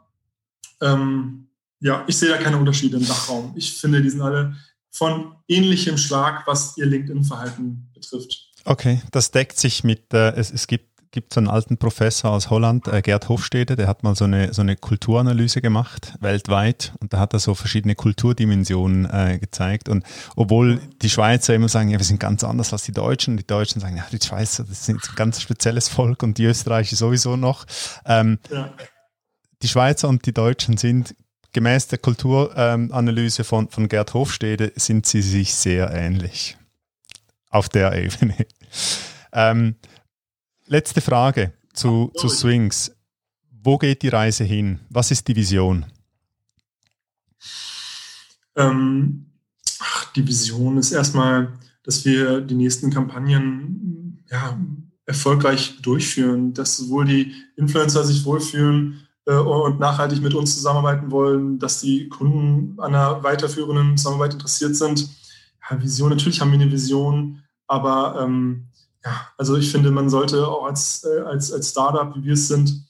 Ähm, ja, ich sehe da keine Unterschiede im Dachraum. Ich finde, die sind alle von ähnlichem Schlag, was ihr LinkedIn-Verhalten betrifft. Okay, das deckt sich mit, äh, es, es gibt, gibt so einen alten Professor aus Holland, äh, Gerd Hofstede, der hat mal so eine, so eine Kulturanalyse gemacht, weltweit, und da hat er so verschiedene Kulturdimensionen äh, gezeigt. Und obwohl die Schweizer immer sagen, ja, wir sind ganz anders als die Deutschen, die Deutschen sagen, ja, die Schweizer, das sind ein ganz spezielles Volk und die Österreicher sowieso noch. Ähm, ja. Die Schweizer und die Deutschen sind gemäß der Kulturanalyse von, von Gerd Hofstede sind sie sich sehr ähnlich. Auf der Ebene. Ähm, letzte Frage zu, zu Swings. Wo geht die Reise hin? Was ist die Vision? Ähm, ach, die Vision ist erstmal, dass wir die nächsten Kampagnen ja, erfolgreich durchführen, dass sowohl die Influencer sich wohlfühlen äh, und nachhaltig mit uns zusammenarbeiten wollen, dass die Kunden an einer weiterführenden Zusammenarbeit interessiert sind. Ja, Vision, natürlich haben wir eine Vision, aber ähm, ja, also ich finde, man sollte auch als, äh, als, als Startup, wie wir es sind,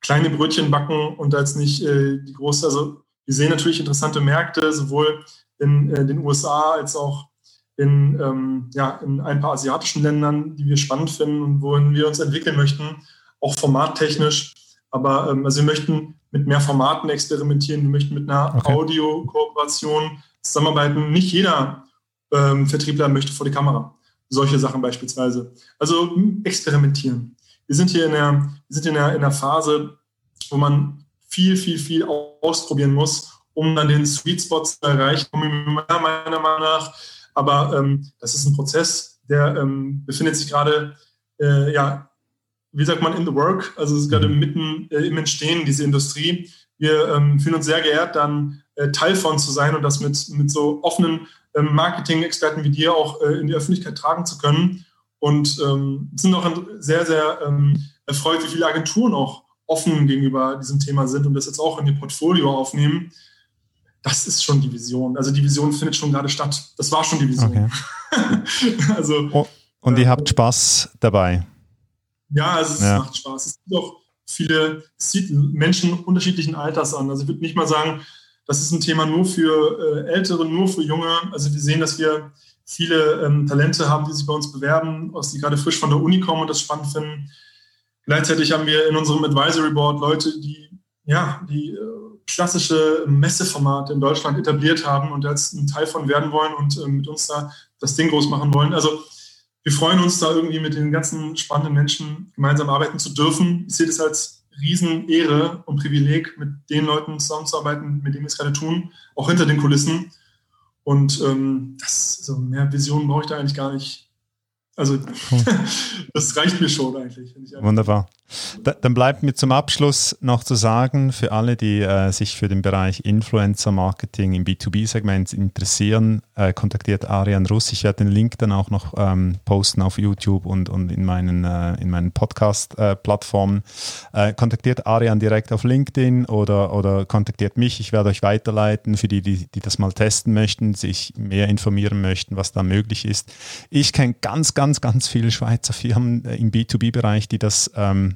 kleine Brötchen backen und als nicht äh, die große, also wir sehen natürlich interessante Märkte, sowohl in äh, den USA als auch in, ähm, ja, in ein paar asiatischen Ländern, die wir spannend finden und wohin wir uns entwickeln möchten, auch formattechnisch. Aber ähm, also wir möchten mit mehr Formaten experimentieren, wir möchten mit einer okay. Audio-Kooperation zusammenarbeiten. Nicht jeder ähm, Vertriebler möchte vor die Kamera. Solche Sachen beispielsweise. Also hm, experimentieren. Wir sind hier in der, wir sind in der, in der Phase, wo man viel, viel, viel ausprobieren muss, um dann den Sweet Spot zu erreichen, meiner Meinung nach. Aber ähm, das ist ein Prozess, der ähm, befindet sich gerade, äh, ja, wie sagt man, in the work, also es ist gerade mhm. mitten äh, im Entstehen, diese Industrie. Wir ähm, fühlen uns sehr geehrt, dann äh, Teil von zu sein und das mit, mit so offenen Marketing-Experten wie dir auch äh, in die Öffentlichkeit tragen zu können. Und ähm, sind auch sehr, sehr ähm, erfreut, wie viele Agenturen auch offen gegenüber diesem Thema sind und das jetzt auch in ihr Portfolio aufnehmen. Das ist schon die Vision. Also die Vision findet schon gerade statt. Das war schon die Vision. Okay. also, oh, und ihr äh, habt Spaß dabei. Ja, also es ja. macht Spaß. Es gibt auch viele, es sieht Menschen unterschiedlichen Alters an. Also ich würde nicht mal sagen, das ist ein Thema nur für äh, Ältere, nur für Junge. Also wir sehen, dass wir viele ähm, Talente haben, die sich bei uns bewerben, aus die gerade frisch von der Uni kommen und das spannend finden. Gleichzeitig haben wir in unserem Advisory Board Leute, die ja die äh, klassische Messeformate in Deutschland etabliert haben und jetzt ein Teil von werden wollen und äh, mit uns da das Ding groß machen wollen. Also wir freuen uns da irgendwie mit den ganzen spannenden Menschen gemeinsam arbeiten zu dürfen. Ich sehe das als Riesenehre und Privileg, mit den Leuten zusammenzuarbeiten, mit denen wir es gerade tun, auch hinter den Kulissen. Und ähm, das, also mehr Visionen brauche ich da eigentlich gar nicht. Also das reicht mir schon eigentlich. Wunderbar. Da, dann bleibt mir zum Abschluss noch zu sagen, für alle, die äh, sich für den Bereich Influencer-Marketing im B2B-Segment interessieren, äh, kontaktiert Arian Russ. Ich werde den Link dann auch noch ähm, posten auf YouTube und, und in meinen, äh, meinen Podcast-Plattformen. Äh, kontaktiert Arian direkt auf LinkedIn oder, oder kontaktiert mich. Ich werde euch weiterleiten für die, die, die das mal testen möchten, sich mehr informieren möchten, was da möglich ist. Ich kenne ganz, ganz ganz, viele Schweizer Firmen äh, im B2B-Bereich, die das ähm,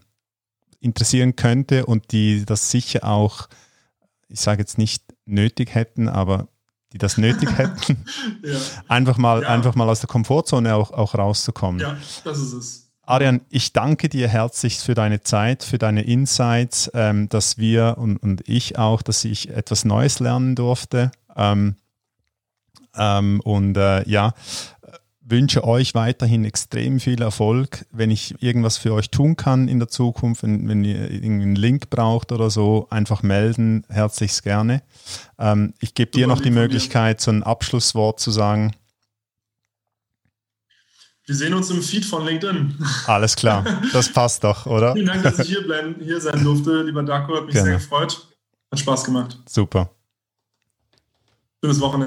interessieren könnte und die das sicher auch, ich sage jetzt nicht nötig hätten, aber die das nötig hätten, ja. einfach, mal, ja. einfach mal aus der Komfortzone auch, auch rauszukommen. Ja, das ist es. Arian, ich danke dir herzlich für deine Zeit, für deine Insights, ähm, dass wir und, und ich auch, dass ich etwas Neues lernen durfte. Ähm, ähm, und äh, ja, wünsche euch weiterhin extrem viel Erfolg. Wenn ich irgendwas für euch tun kann in der Zukunft, wenn, wenn ihr irgendeinen Link braucht oder so, einfach melden, herzlichst gerne. Ähm, ich gebe dir noch die Möglichkeit, so ein Abschlusswort zu sagen. Wir sehen uns im Feed von LinkedIn. Alles klar, das passt doch, oder? Vielen Dank, dass ich hier, bleiben, hier sein durfte, lieber Darko, hat mich Gerne. sehr gefreut. Hat Spaß gemacht. Super. Schönes Wochenende.